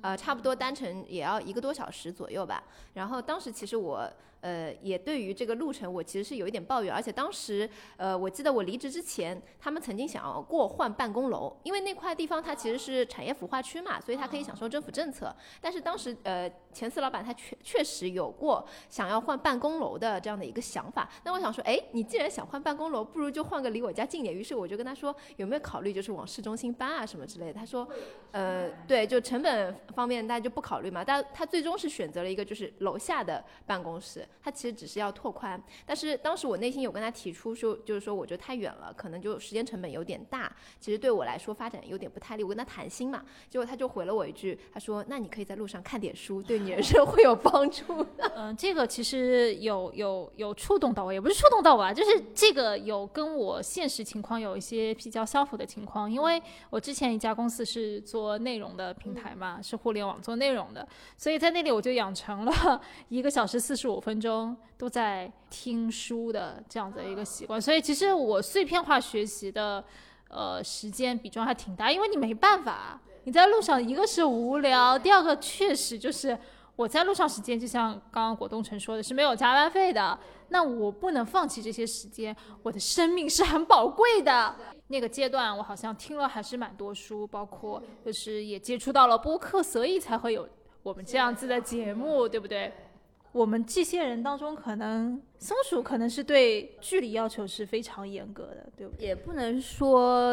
呃，差不多单程也要一个多小时左右吧。然后当时其实我。呃，也对于这个路程，我其实是有一点抱怨，而且当时，呃，我记得我离职之前，他们曾经想要过换办公楼，因为那块地方它其实是产业孵化区嘛，所以它可以享受政府政策。但是当时，呃，前司老板他确确实有过想要换办公楼的这样的一个想法。那我想说，哎，你既然想换办公楼，不如就换个离我家近点。于是我就跟他说，有没有考虑就是往市中心搬啊什么之类的？他说，呃，对，就成本方面大家就不考虑嘛。但他最终是选择了一个就是楼下的办公室。他其实只是要拓宽，但是当时我内心有跟他提出说，就是说我觉得太远了，可能就时间成本有点大，其实对我来说发展有点不太利。我跟他谈心嘛，结果他就回了我一句，他说：“那你可以在路上看点书，对你人 生会有帮助。”嗯，这个其实有有有触动到我，也不是触动到我啊，就是这个有跟我现实情况有一些比较相符的情况，因为我之前一家公司是做内容的平台嘛，是互联网做内容的，所以在那里我就养成了一个小时四十五分钟。都在听书的这样的一个习惯，所以其实我碎片化学习的，呃，时间比重还挺大，因为你没办法，你在路上，一个是无聊，第二个确实就是我在路上时间，就像刚刚果冻城说的是没有加班费的，那我不能放弃这些时间，我的生命是很宝贵的。那个阶段我好像听了还是蛮多书，包括就是也接触到了播客，所以才会有我们这样子的节目，对不对？我们这些人当中，可能松鼠可能是对距离要求是非常严格的，对不对？也不能说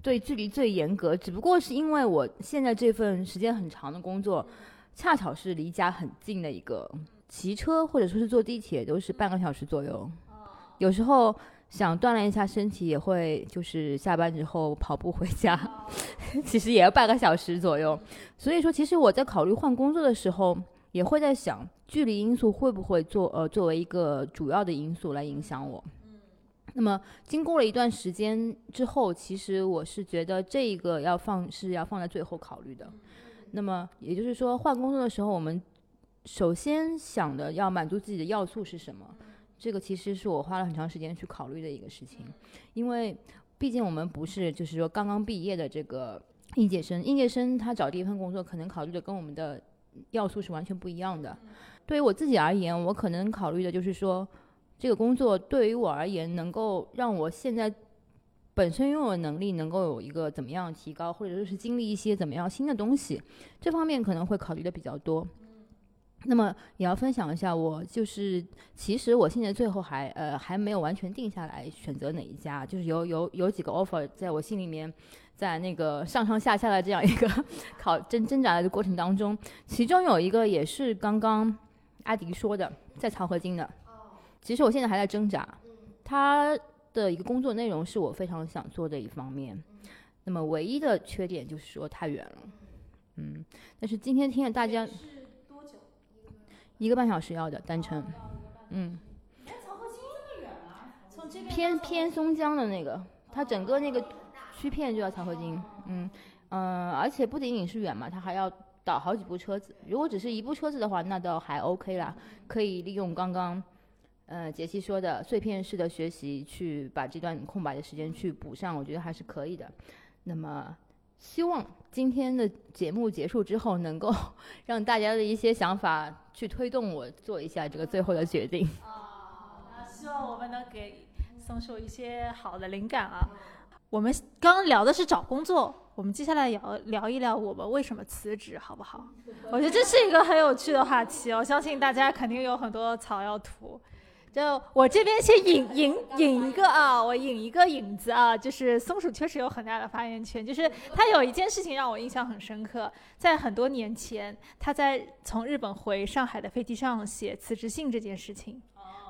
对距离最严格，只不过是因为我现在这份时间很长的工作，恰巧是离家很近的一个，骑车或者说是坐地铁都是半个小时左右。有时候想锻炼一下身体，也会就是下班之后跑步回家，其实也要半个小时左右。所以说，其实我在考虑换工作的时候。也会在想，距离因素会不会作呃作为一个主要的因素来影响我？那么经过了一段时间之后，其实我是觉得这一个要放是要放在最后考虑的。那么也就是说，换工作的时候，我们首先想的要满足自己的要素是什么？这个其实是我花了很长时间去考虑的一个事情，因为毕竟我们不是就是说刚刚毕业的这个应届生，应届生他找第一份工作可能考虑的跟我们的。要素是完全不一样的。对于我自己而言，我可能考虑的就是说，这个工作对于我而言，能够让我现在本身拥有的能力能够有一个怎么样提高，或者说是经历一些怎么样新的东西，这方面可能会考虑的比较多。那么也要分享一下，我就是其实我现在最后还呃还没有完全定下来选择哪一家，就是有有有几个 offer 在我心里面，在那个上上下下的这样一个 考挣挣扎的过程当中，其中有一个也是刚刚阿迪说的，在漕河泾的。其实我现在还在挣扎，他的一个工作内容是我非常想做的一方面，那么唯一的缺点就是说太远了，嗯，但是今天听了大家。一个半小时要的单程，嗯，偏偏松江的那个，它整个那个区片就要漕河泾，嗯嗯，而且不仅仅是远嘛，它还要倒好几部车子。如果只是一部车子的话，那倒还 OK 啦，可以利用刚刚，呃，杰西说的碎片式的学习去把这段空白的时间去补上，我觉得还是可以的。那么。希望今天的节目结束之后，能够 让大家的一些想法去推动我做一下这个最后的决定。啊，希望我们能给松树一些好的灵感啊。我们刚刚聊的是找工作，我们接下来聊聊一聊我们为什么辞职，好不好？我觉得这是一个很有趣的话题，我相信大家肯定有很多草要吐。就我这边先引引引一个啊，我引一个引子啊，就是松鼠确实有很大的发言权。就是他有一件事情让我印象很深刻，在很多年前，他在从日本回上海的飞机上写辞职信这件事情。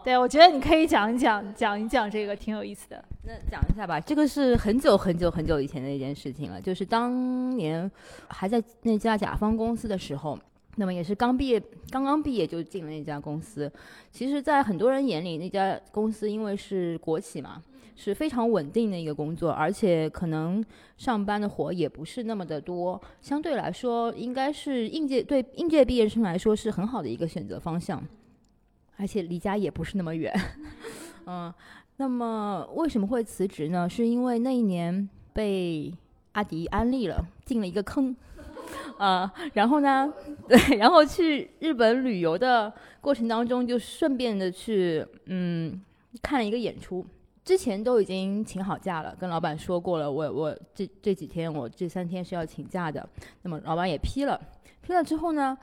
对，我觉得你可以讲一讲，讲一讲这个，挺有意思的。那讲一下吧，这个是很久很久很久以前的一件事情了，就是当年还在那家甲方公司的时候。那么也是刚毕业，刚刚毕业就进了那家公司。其实，在很多人眼里，那家公司因为是国企嘛，是非常稳定的一个工作，而且可能上班的活也不是那么的多。相对来说，应该是应届对应届毕业生来说是很好的一个选择方向，而且离家也不是那么远。嗯，那么为什么会辞职呢？是因为那一年被阿迪安利了，进了一个坑。啊，然后呢？对，然后去日本旅游的过程当中，就顺便的去嗯看了一个演出。之前都已经请好假了，跟老板说过了，我我这这几天我这三天是要请假的。那么老板也批了，批了之后呢，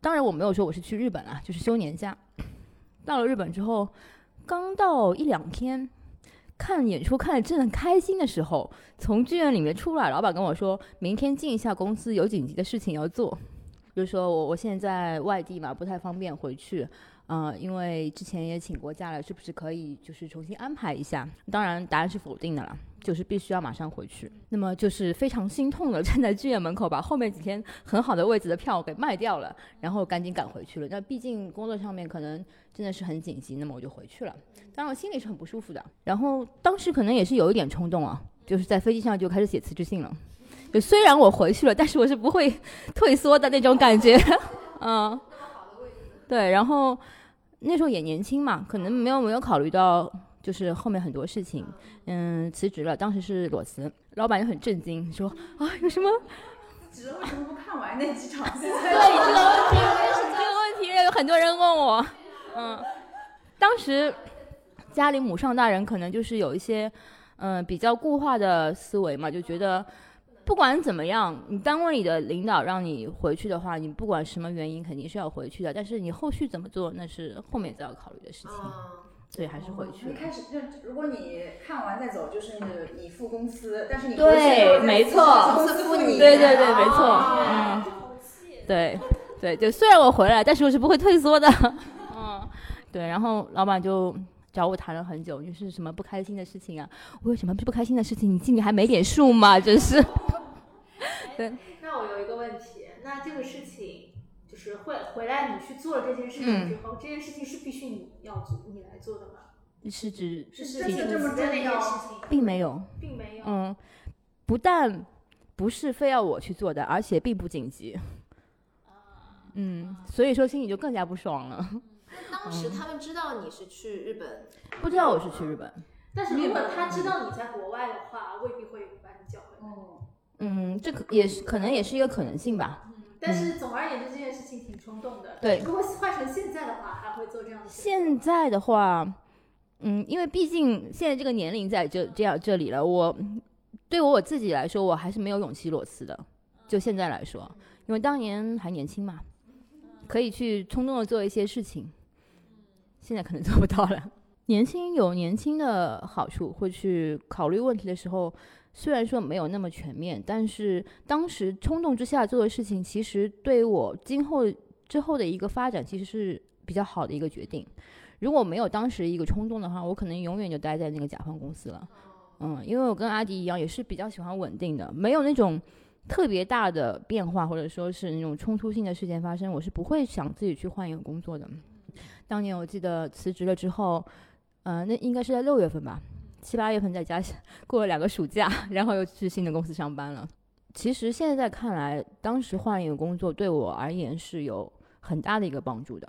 当然我没有说我是去日本了，就是休年假。到了日本之后，刚到一两天。看演出看的正开心的时候，从剧院里面出来，老板跟我说，明天进一下公司，有紧急的事情要做，就是说我我现在外地嘛，不太方便回去，嗯，因为之前也请过假了，是不是可以就是重新安排一下？当然答案是否定的了。就是必须要马上回去，那么就是非常心痛的 站在剧院门口，把后面几天很好的位置的票给卖掉了，然后赶紧赶回去了。那毕竟工作上面可能真的是很紧急，那么我就回去了。当然我心里是很不舒服的，然后当时可能也是有一点冲动啊，就是在飞机上就开始写辞职信了。就虽然我回去了，但是我是不会 退缩的那种感觉，嗯，对，然后那时候也年轻嘛，可能没有没有考虑到。就是后面很多事情，嗯，辞职了。当时是裸辞，老板也很震惊，说啊，有什么？辞职为什么不看完那几场戏？对这个问题，这个问题有很多人问我。嗯，当时家里母上大人可能就是有一些嗯比较固化的思维嘛，就觉得不管怎么样，你单位里的领导让你回去的话，你不管什么原因肯定是要回去的。但是你后续怎么做，那是后面再要考虑的事情。对，还是回去。一开始就如果你看完再走，就是你付公司，但是你对，没错，公司付你。对对对，没错。嗯，对对对，虽然我回来，但是我是不会退缩的。嗯，对，然后老板就找我谈了很久，就是什么不开心的事情啊？我有什么不开心的事情？你心里还没点数吗？真是。对。那我有一个问题，那这个事情。是会回来，你去做了这件事情之后，这件事情是必须你要做，你来做的吗？是指是真的这么重要？并没有，并没有。嗯，不但不是非要我去做的，而且并不紧急。嗯，所以说心里就更加不爽了。当时他们知道你是去日本，不知道我是去日本。但是如果他知道你在国外的话，未必会把你叫回来。嗯，这可也是可能也是一个可能性吧。但是总而言之，这件事情挺冲动的。对，如果换成现在的话，还会做这样的。现在的话，嗯，因为毕竟现在这个年龄在这这样这里了，我对我我自己来说，我还是没有勇气裸辞的。就现在来说，因为当年还年轻嘛，可以去冲动的做一些事情。现在可能做不到了。年轻有年轻的好处，会去考虑问题的时候，虽然说没有那么全面，但是当时冲动之下做的事情，其实对我今后之后的一个发展，其实是比较好的一个决定。如果没有当时一个冲动的话，我可能永远就待在那个甲方公司了。嗯，因为我跟阿迪一样，也是比较喜欢稳定的，没有那种特别大的变化，或者说是那种冲突性的事件发生，我是不会想自己去换一个工作的。当年我记得辞职了之后，呃，那应该是在六月份吧，七八月份在家 过了两个暑假，然后又去新的公司上班了。其实现在看来，当时换一个工作对我而言是有很大的一个帮助的。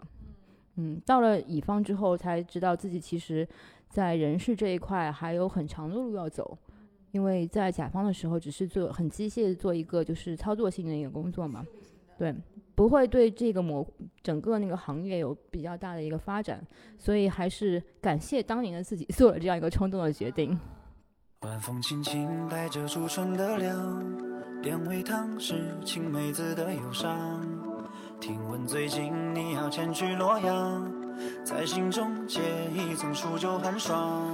嗯，到了乙方之后才知道自己其实。在人事这一块还有很长的路要走，因为在甲方的时候只是做很机械的做一个就是操作性的一个工作嘛，对，不会对这个模整个那个行业有比较大的一个发展，所以还是感谢当年的自己做了这样一个冲动的决定。晚风轻轻带着初春的凉，两味汤是青梅子的忧伤。听闻最近你要前去洛阳。在心中结一层数九寒霜。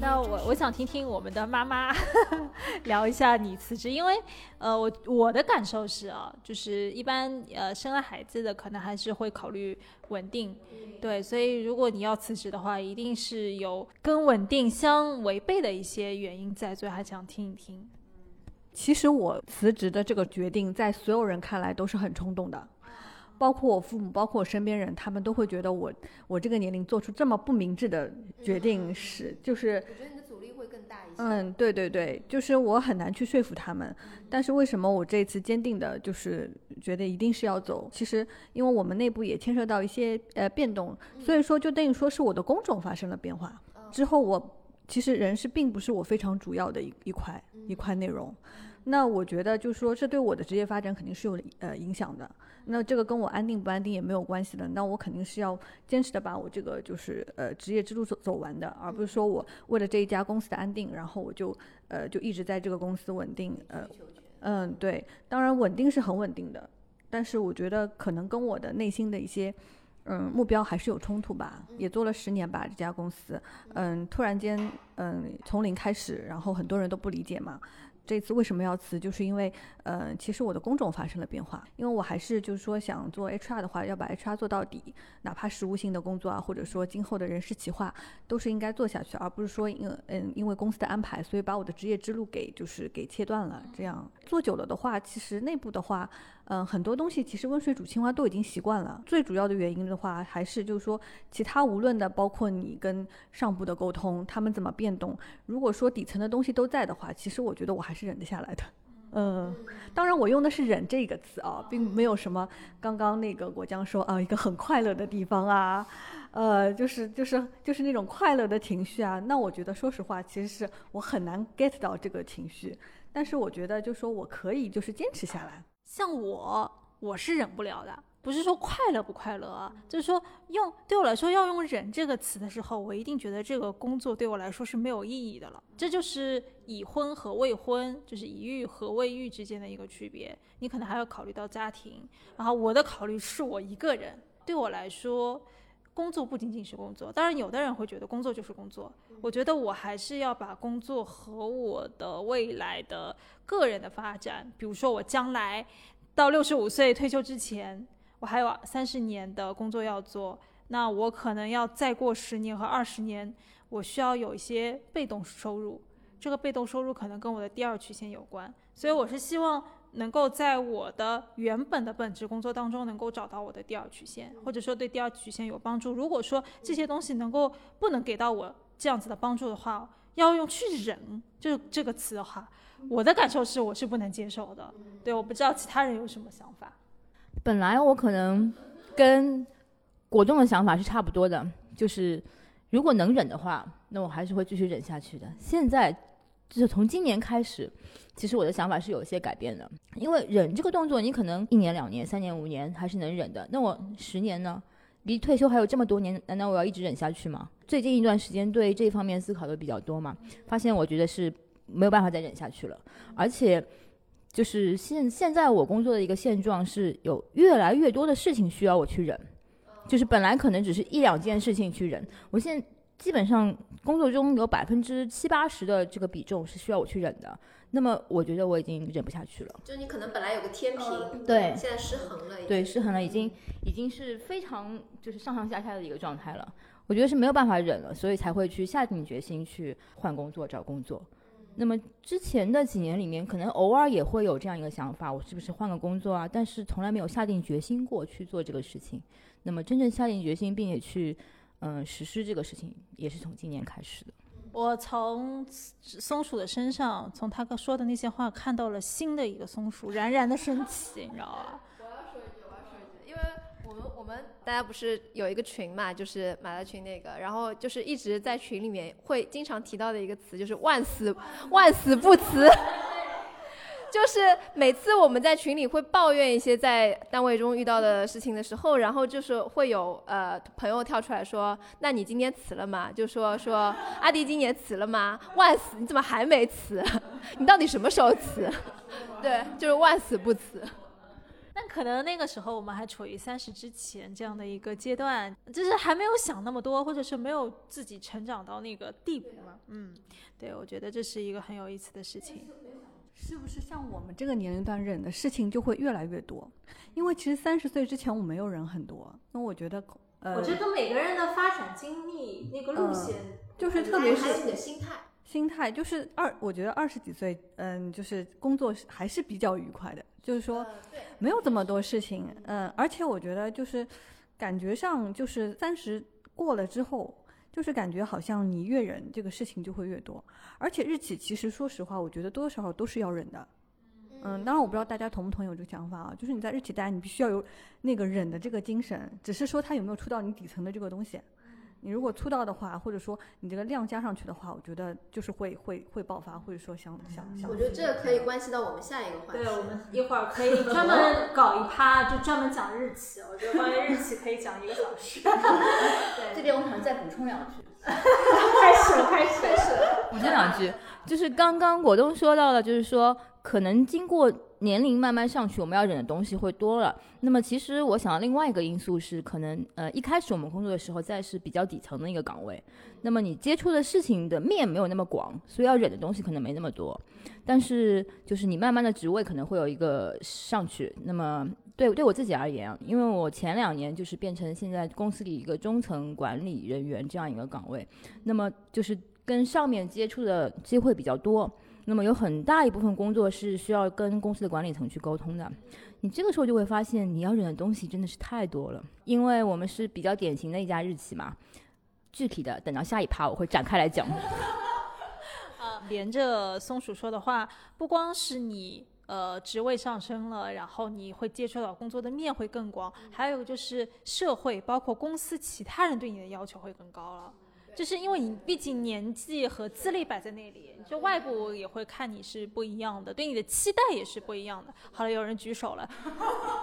那我我想听听我们的妈妈 聊一下你辞职，因为呃我我的感受是啊，就是一般呃生了孩子的可能还是会考虑稳定，对，所以如果你要辞职的话，一定是有跟稳定相违背的一些原因在，所以还想听一听。其实我辞职的这个决定，在所有人看来都是很冲动的，包括我父母，包括我身边人，他们都会觉得我我这个年龄做出这么不明智的决定是就是。我觉得你的阻力会更大一些。嗯，对对对，就是我很难去说服他们。但是为什么我这次坚定的就是觉得一定是要走？其实因为我们内部也牵涉到一些呃变动，所以说就等于说是我的工种发生了变化之后我。其实人事并不是我非常主要的一一块一块内容，那我觉得就是说这对我的职业发展肯定是有呃影响的。那这个跟我安定不安定也没有关系的。那我肯定是要坚持的把我这个就是呃职业之路走走完的，而不是说我为了这一家公司的安定，然后我就呃就一直在这个公司稳定。呃，嗯，对，当然稳定是很稳定的，但是我觉得可能跟我的内心的一些。嗯，目标还是有冲突吧，也做了十年吧，这家公司，嗯，突然间，嗯，从零开始，然后很多人都不理解嘛。这次为什么要辞？就是因为，呃，其实我的工种发生了变化。因为我还是就是说想做 HR 的话，要把 HR 做到底，哪怕实务性的工作啊，或者说今后的人事企划，都是应该做下去，而不是说因嗯因为公司的安排，所以把我的职业之路给就是给切断了。这样做久了的话，其实内部的话，嗯，很多东西其实温水煮青蛙都已经习惯了。最主要的原因的话，还是就是说其他无论的，包括你跟上部的沟通，他们怎么变动，如果说底层的东西都在的话，其实我觉得我还是。忍得下来的，嗯，当然我用的是“忍”这个词啊，并没有什么刚刚那个果酱说啊，一个很快乐的地方啊，呃，就是就是就是那种快乐的情绪啊。那我觉得，说实话，其实是我很难 get 到这个情绪，但是我觉得，就说我可以就是坚持下来。像我，我是忍不了的。不是说快乐不快乐啊，就是说用对我来说要用“忍”这个词的时候，我一定觉得这个工作对我来说是没有意义的了。这就是已婚和未婚，就是已育和未育之间的一个区别。你可能还要考虑到家庭，然后我的考虑是我一个人。对我来说，工作不仅仅是工作。当然，有的人会觉得工作就是工作。我觉得我还是要把工作和我的未来的个人的发展，比如说我将来到六十五岁退休之前。我还有三十年的工作要做，那我可能要再过十年和二十年，我需要有一些被动收入。这个被动收入可能跟我的第二曲线有关，所以我是希望能够在我的原本的本职工作当中能够找到我的第二曲线，或者说对第二曲线有帮助。如果说这些东西能够不能给到我这样子的帮助的话，要用去忍就这个词的话，我的感受是我是不能接受的。对，我不知道其他人有什么想法。本来我可能跟果冻的想法是差不多的，就是如果能忍的话，那我还是会继续忍下去的。现在就是从今年开始，其实我的想法是有一些改变的，因为忍这个动作，你可能一年、两年、三年、五年还是能忍的。那我十年呢？离退休还有这么多年，难道我要一直忍下去吗？最近一段时间对这方面思考的比较多嘛，发现我觉得是没有办法再忍下去了，而且。就是现现在我工作的一个现状是有越来越多的事情需要我去忍，就是本来可能只是一两件事情去忍，我现在基本上工作中有百分之七八十的这个比重是需要我去忍的。那么我觉得我已经忍不下去了。就你可能本来有个天平，对，现在失衡了。对，失衡了，已经已经是非常就是上上下下的一个状态了。我觉得是没有办法忍了，所以才会去下定决心去换工作、找工作。那么之前的几年里面，可能偶尔也会有这样一个想法，我是不是换个工作啊？但是从来没有下定决心过去做这个事情。那么真正下定决心并且去，嗯，实施这个事情，也是从今年开始的。我从松鼠的身上，从他哥说的那些话，看到了新的一个松鼠冉冉的升起，你知道吧？我要说一句，我要说一句，因为我们我们大家不是有一个群嘛，就是马大群那个，然后就是一直在群里面会经常提到的一个词，就是万死万死不辞。就是每次我们在群里会抱怨一些在单位中遇到的事情的时候，然后就是会有呃朋友跳出来说：“那你今天辞了吗？”就说说阿迪今年辞了吗？万死，你怎么还没辞？你到底什么时候辞？对，就是万死不辞。但可能那个时候我们还处于三十之前这样的一个阶段，就是还没有想那么多，或者是没有自己成长到那个地步嘛。嗯，对，我觉得这是一个很有意思的事情。是不是像我们这个年龄段忍的事情就会越来越多？因为其实三十岁之前我没有忍很多，那我觉得，呃，我觉得每个人的发展经历那个路线，就是特别是你的心态，心态就是二，我觉得二十几岁，嗯，就是工作还是比较愉快的，就是说没有这么多事情，嗯，而且我觉得就是感觉上就是三十过了之后。就是感觉好像你越忍，这个事情就会越多。而且日企其实说实话，我觉得多多少少都是要忍的。嗯，当然我不知道大家同不同意我这个想法啊。就是你在日企待，你必须要有那个忍的这个精神。只是说他有没有触到你底层的这个东西。你如果粗到的话，或者说你这个量加上去的话，我觉得就是会会会爆发，或者说想想想。我觉得这个可以关系到我们下一个话题。对，我们一会儿可以专门 搞一趴，就专门讲日期。我觉得关于日期可以讲一个小时。对，这边我想再补充两句。开始了，开始，开始。补充两句，就是刚刚果冻说到了，就是说可能经过。年龄慢慢上去，我们要忍的东西会多了。那么，其实我想到另外一个因素是，可能呃一开始我们工作的时候在是比较底层的一个岗位，那么你接触的事情的面没有那么广，所以要忍的东西可能没那么多。但是就是你慢慢的职位可能会有一个上去。那么对对我自己而言，因为我前两年就是变成现在公司里一个中层管理人员这样一个岗位，那么就是跟上面接触的机会比较多。那么有很大一部分工作是需要跟公司的管理层去沟通的，你这个时候就会发现你要忍的东西真的是太多了。因为我们是比较典型的一家日企嘛，具体的等到下一趴我会展开来讲。啊，连着松鼠说的话，不光是你呃职位上升了，然后你会接触到工作的面会更广，还有就是社会包括公司其他人对你的要求会更高了。就是因为你毕竟年纪和资历摆在那里，就外部也会看你是不一样的，对你的期待也是不一样的。好了，有人举手了。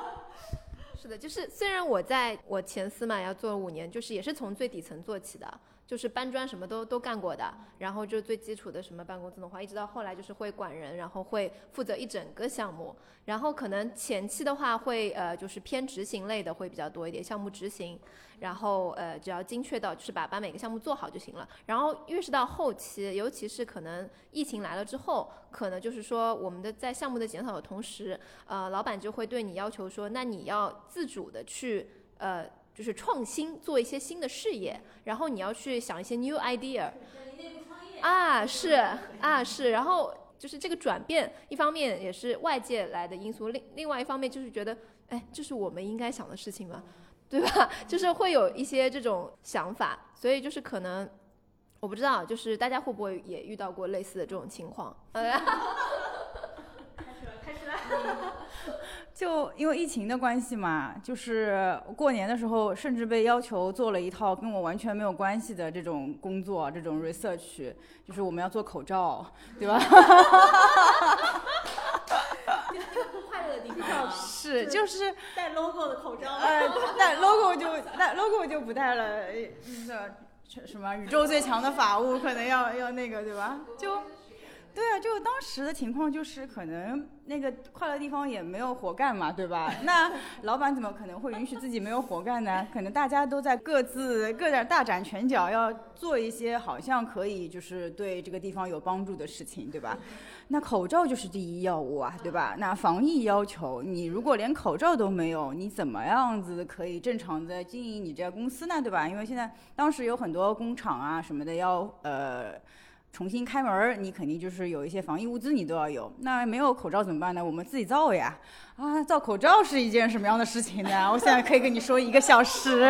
是的，就是虽然我在我前司嘛要做了五年，就是也是从最底层做起的。就是搬砖什么都都干过的，然后就最基础的什么办公自动化，一直到后来就是会管人，然后会负责一整个项目，然后可能前期的话会呃就是偏执行类的会比较多一点，项目执行，然后呃只要精确到就是把把每个项目做好就行了。然后越是到后期，尤其是可能疫情来了之后，可能就是说我们的在项目的减少的同时，呃老板就会对你要求说，那你要自主的去呃。就是创新，做一些新的事业，然后你要去想一些 new idea，啊是啊是，然后就是这个转变，一方面也是外界来的因素，另另外一方面就是觉得，哎，这是我们应该想的事情吗？对吧？就是会有一些这种想法，所以就是可能，我不知道，就是大家会不会也遇到过类似的这种情况？开始了，开始了。就因为疫情的关系嘛，就是过年的时候，甚至被要求做了一套跟我完全没有关系的这种工作，这种 research，就是我们要做口罩，对吧？快乐的地方是就是带 logo 的口罩，呃，带 logo 就带 logo 就不带了，那个什么宇宙最强的法务可能要要那个，对吧？就。对啊，就当时的情况就是，可能那个快乐地方也没有活干嘛，对吧？那老板怎么可能会允许自己没有活干呢？可能大家都在各自各在大展拳脚，要做一些好像可以就是对这个地方有帮助的事情，对吧？那口罩就是第一要务啊，对吧？那防疫要求，你如果连口罩都没有，你怎么样子可以正常的经营你这家公司呢，对吧？因为现在当时有很多工厂啊什么的要呃。重新开门，你肯定就是有一些防疫物资你都要有。那没有口罩怎么办呢？我们自己造呀。啊，造口罩是一件什么样的事情呢？我现在可以跟你说一个小时。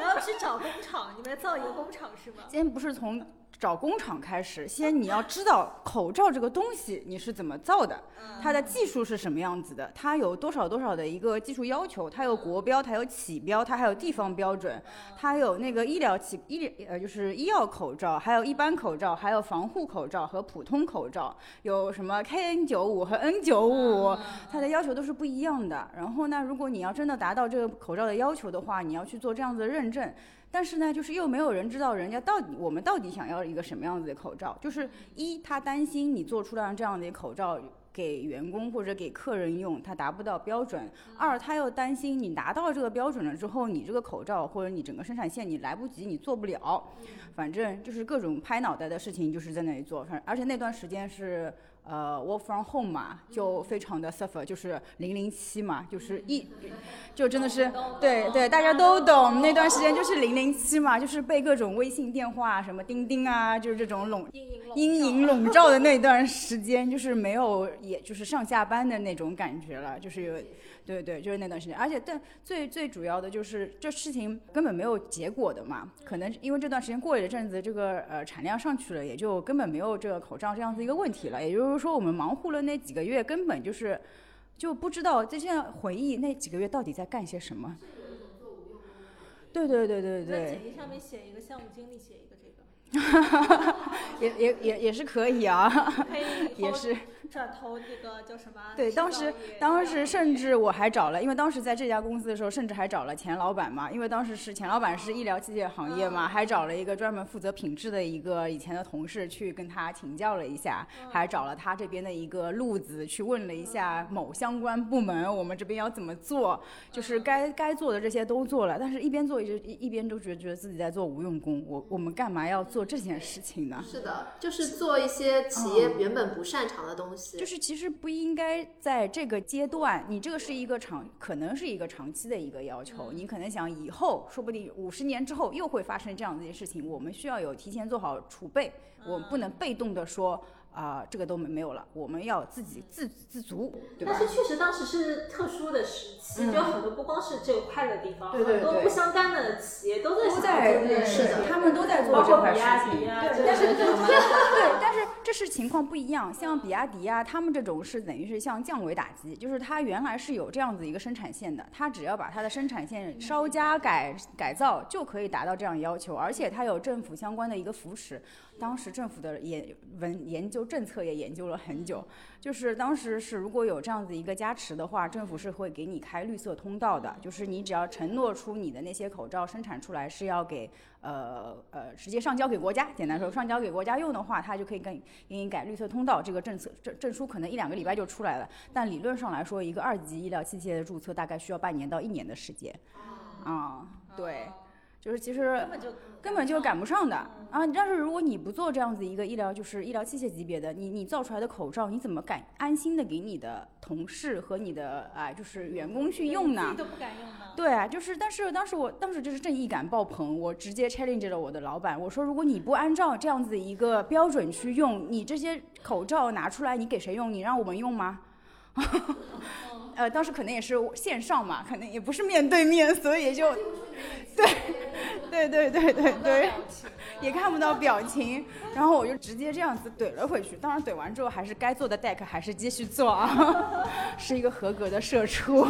然后去找工厂，你们造一个工厂是吗？今天不是从找工厂开始，先你要知道口罩这个东西你是怎么造的，它的技术是什么样子的，它有多少多少的一个技术要求，它有国标，它有企标，它还有地方标准，它有那个医疗企医呃就是医药口罩，还有一般口罩，还有防护口罩和普通口罩，有什么 KN 九五和 N 九五，它的要求都是不一样的。然后呢，如果你要真的达到这个口罩的要求的话，你要去做这样子的认证。但是呢，就是又没有人知道人家到底我们到底想要一个什么样子的口罩。就是一，他担心你做出来这样的口罩给员工或者给客人用，它达不到标准；二，他又担心你达到这个标准了之后，你这个口罩或者你整个生产线你来不及，你做不了。反正就是各种拍脑袋的事情，就是在那里做。反正而且那段时间是。呃，work from home 嘛，就非常的 suffer，就是零零七嘛，就是一，就真的是，对对，大家都懂，那段时间就是零零七嘛，就是被各种微信电话、什么钉钉啊，就是这种笼阴影笼罩的那段时间，就是没有，也就是上下班的那种感觉了，就是有。对对，就是那段时间，而且但最最主要的就是这事情根本没有结果的嘛，可能因为这段时间过了一阵子，这个呃产量上去了，也就根本没有这个口罩这样子一个问题了。也就是说，我们忙活了那几个月，根本就是就不知道，这现在回忆那几个月到底在干些什么。对对对对对。在简历上面写一个项目经理，写一个这个。也也也也是可以啊，可以也是。转投那个叫什么？对，当时当时甚至我还找了，因为当时在这家公司的时候，甚至还找了钱老板嘛，因为当时是钱老板是医疗器械行业嘛，还找了一个专门负责品质的一个以前的同事去跟他请教了一下，还找了他这边的一个路子去问了一下某相关部门，我们这边要怎么做，就是该该做的这些都做了，但是一边做一直一边都觉得觉得自己在做无用功，我我们干嘛要做这件事情呢？是的，就是做一些企业原本不擅长的东西。就是其实不应该在这个阶段，你这个是一个长，可能是一个长期的一个要求。你可能想以后，说不定五十年之后又会发生这样的一件事情，我们需要有提前做好储备，我们不能被动的说。啊，这个都没没有了，我们要自己自自足，对吧？但是确实当时是特殊的时期，就很多不光是只有快乐地方，对对很多不相干的企业都在都在是的，他们都在做这块事情。对，但是对，但是这是情况不一样。像比亚迪啊，他们这种是等于是像降维打击，就是它原来是有这样子一个生产线的，它只要把它的生产线稍加改改造，就可以达到这样要求，而且它有政府相关的一个扶持。当时政府的研文研究政策也研究了很久，就是当时是如果有这样子一个加持的话，政府是会给你开绿色通道的，就是你只要承诺出你的那些口罩生产出来是要给呃呃直接上交给国家，简单说上交给国家用的话，它就可以给给你改绿色通道。这个政策证证书可能一两个礼拜就出来了，但理论上来说，一个二级医疗器械的注册大概需要半年到一年的时间。啊，对。就是其实根本就根本就赶不上的啊！但是如果你不做这样子一个医疗，就是医疗器械级别的，你你造出来的口罩，你怎么敢安心的给你的同事和你的啊，就是员工去用呢？自己都不敢用呢。对啊，就是但是当时我当时就是正义感爆棚，我直接 challenge 了我的老板，我说如果你不按照这样子一个标准去用，你这些口罩拿出来，你给谁用？你让我们用吗？呃，当时可能也是线上嘛，可能也不是面对面，所以就，对，对对对对对，也看不到表情，然后我就直接这样子怼了回去。当然怼完之后，还是该做的 deck 还是继续做啊，是一个合格的社畜。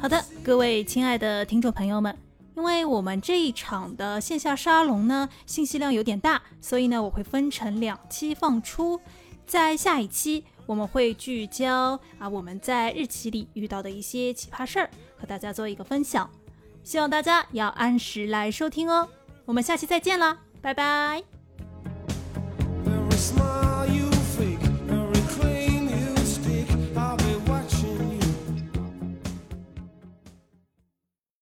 好的，各位亲爱的听众朋友们。因为我们这一场的线下沙龙呢信息量有点大所以呢我会分成两期放出。在下一期我们会聚焦啊我们在日期里遇到的一些奇葩事儿和大家做一个分享。希望大家要按时来收听哦。我们下期再见啦拜拜。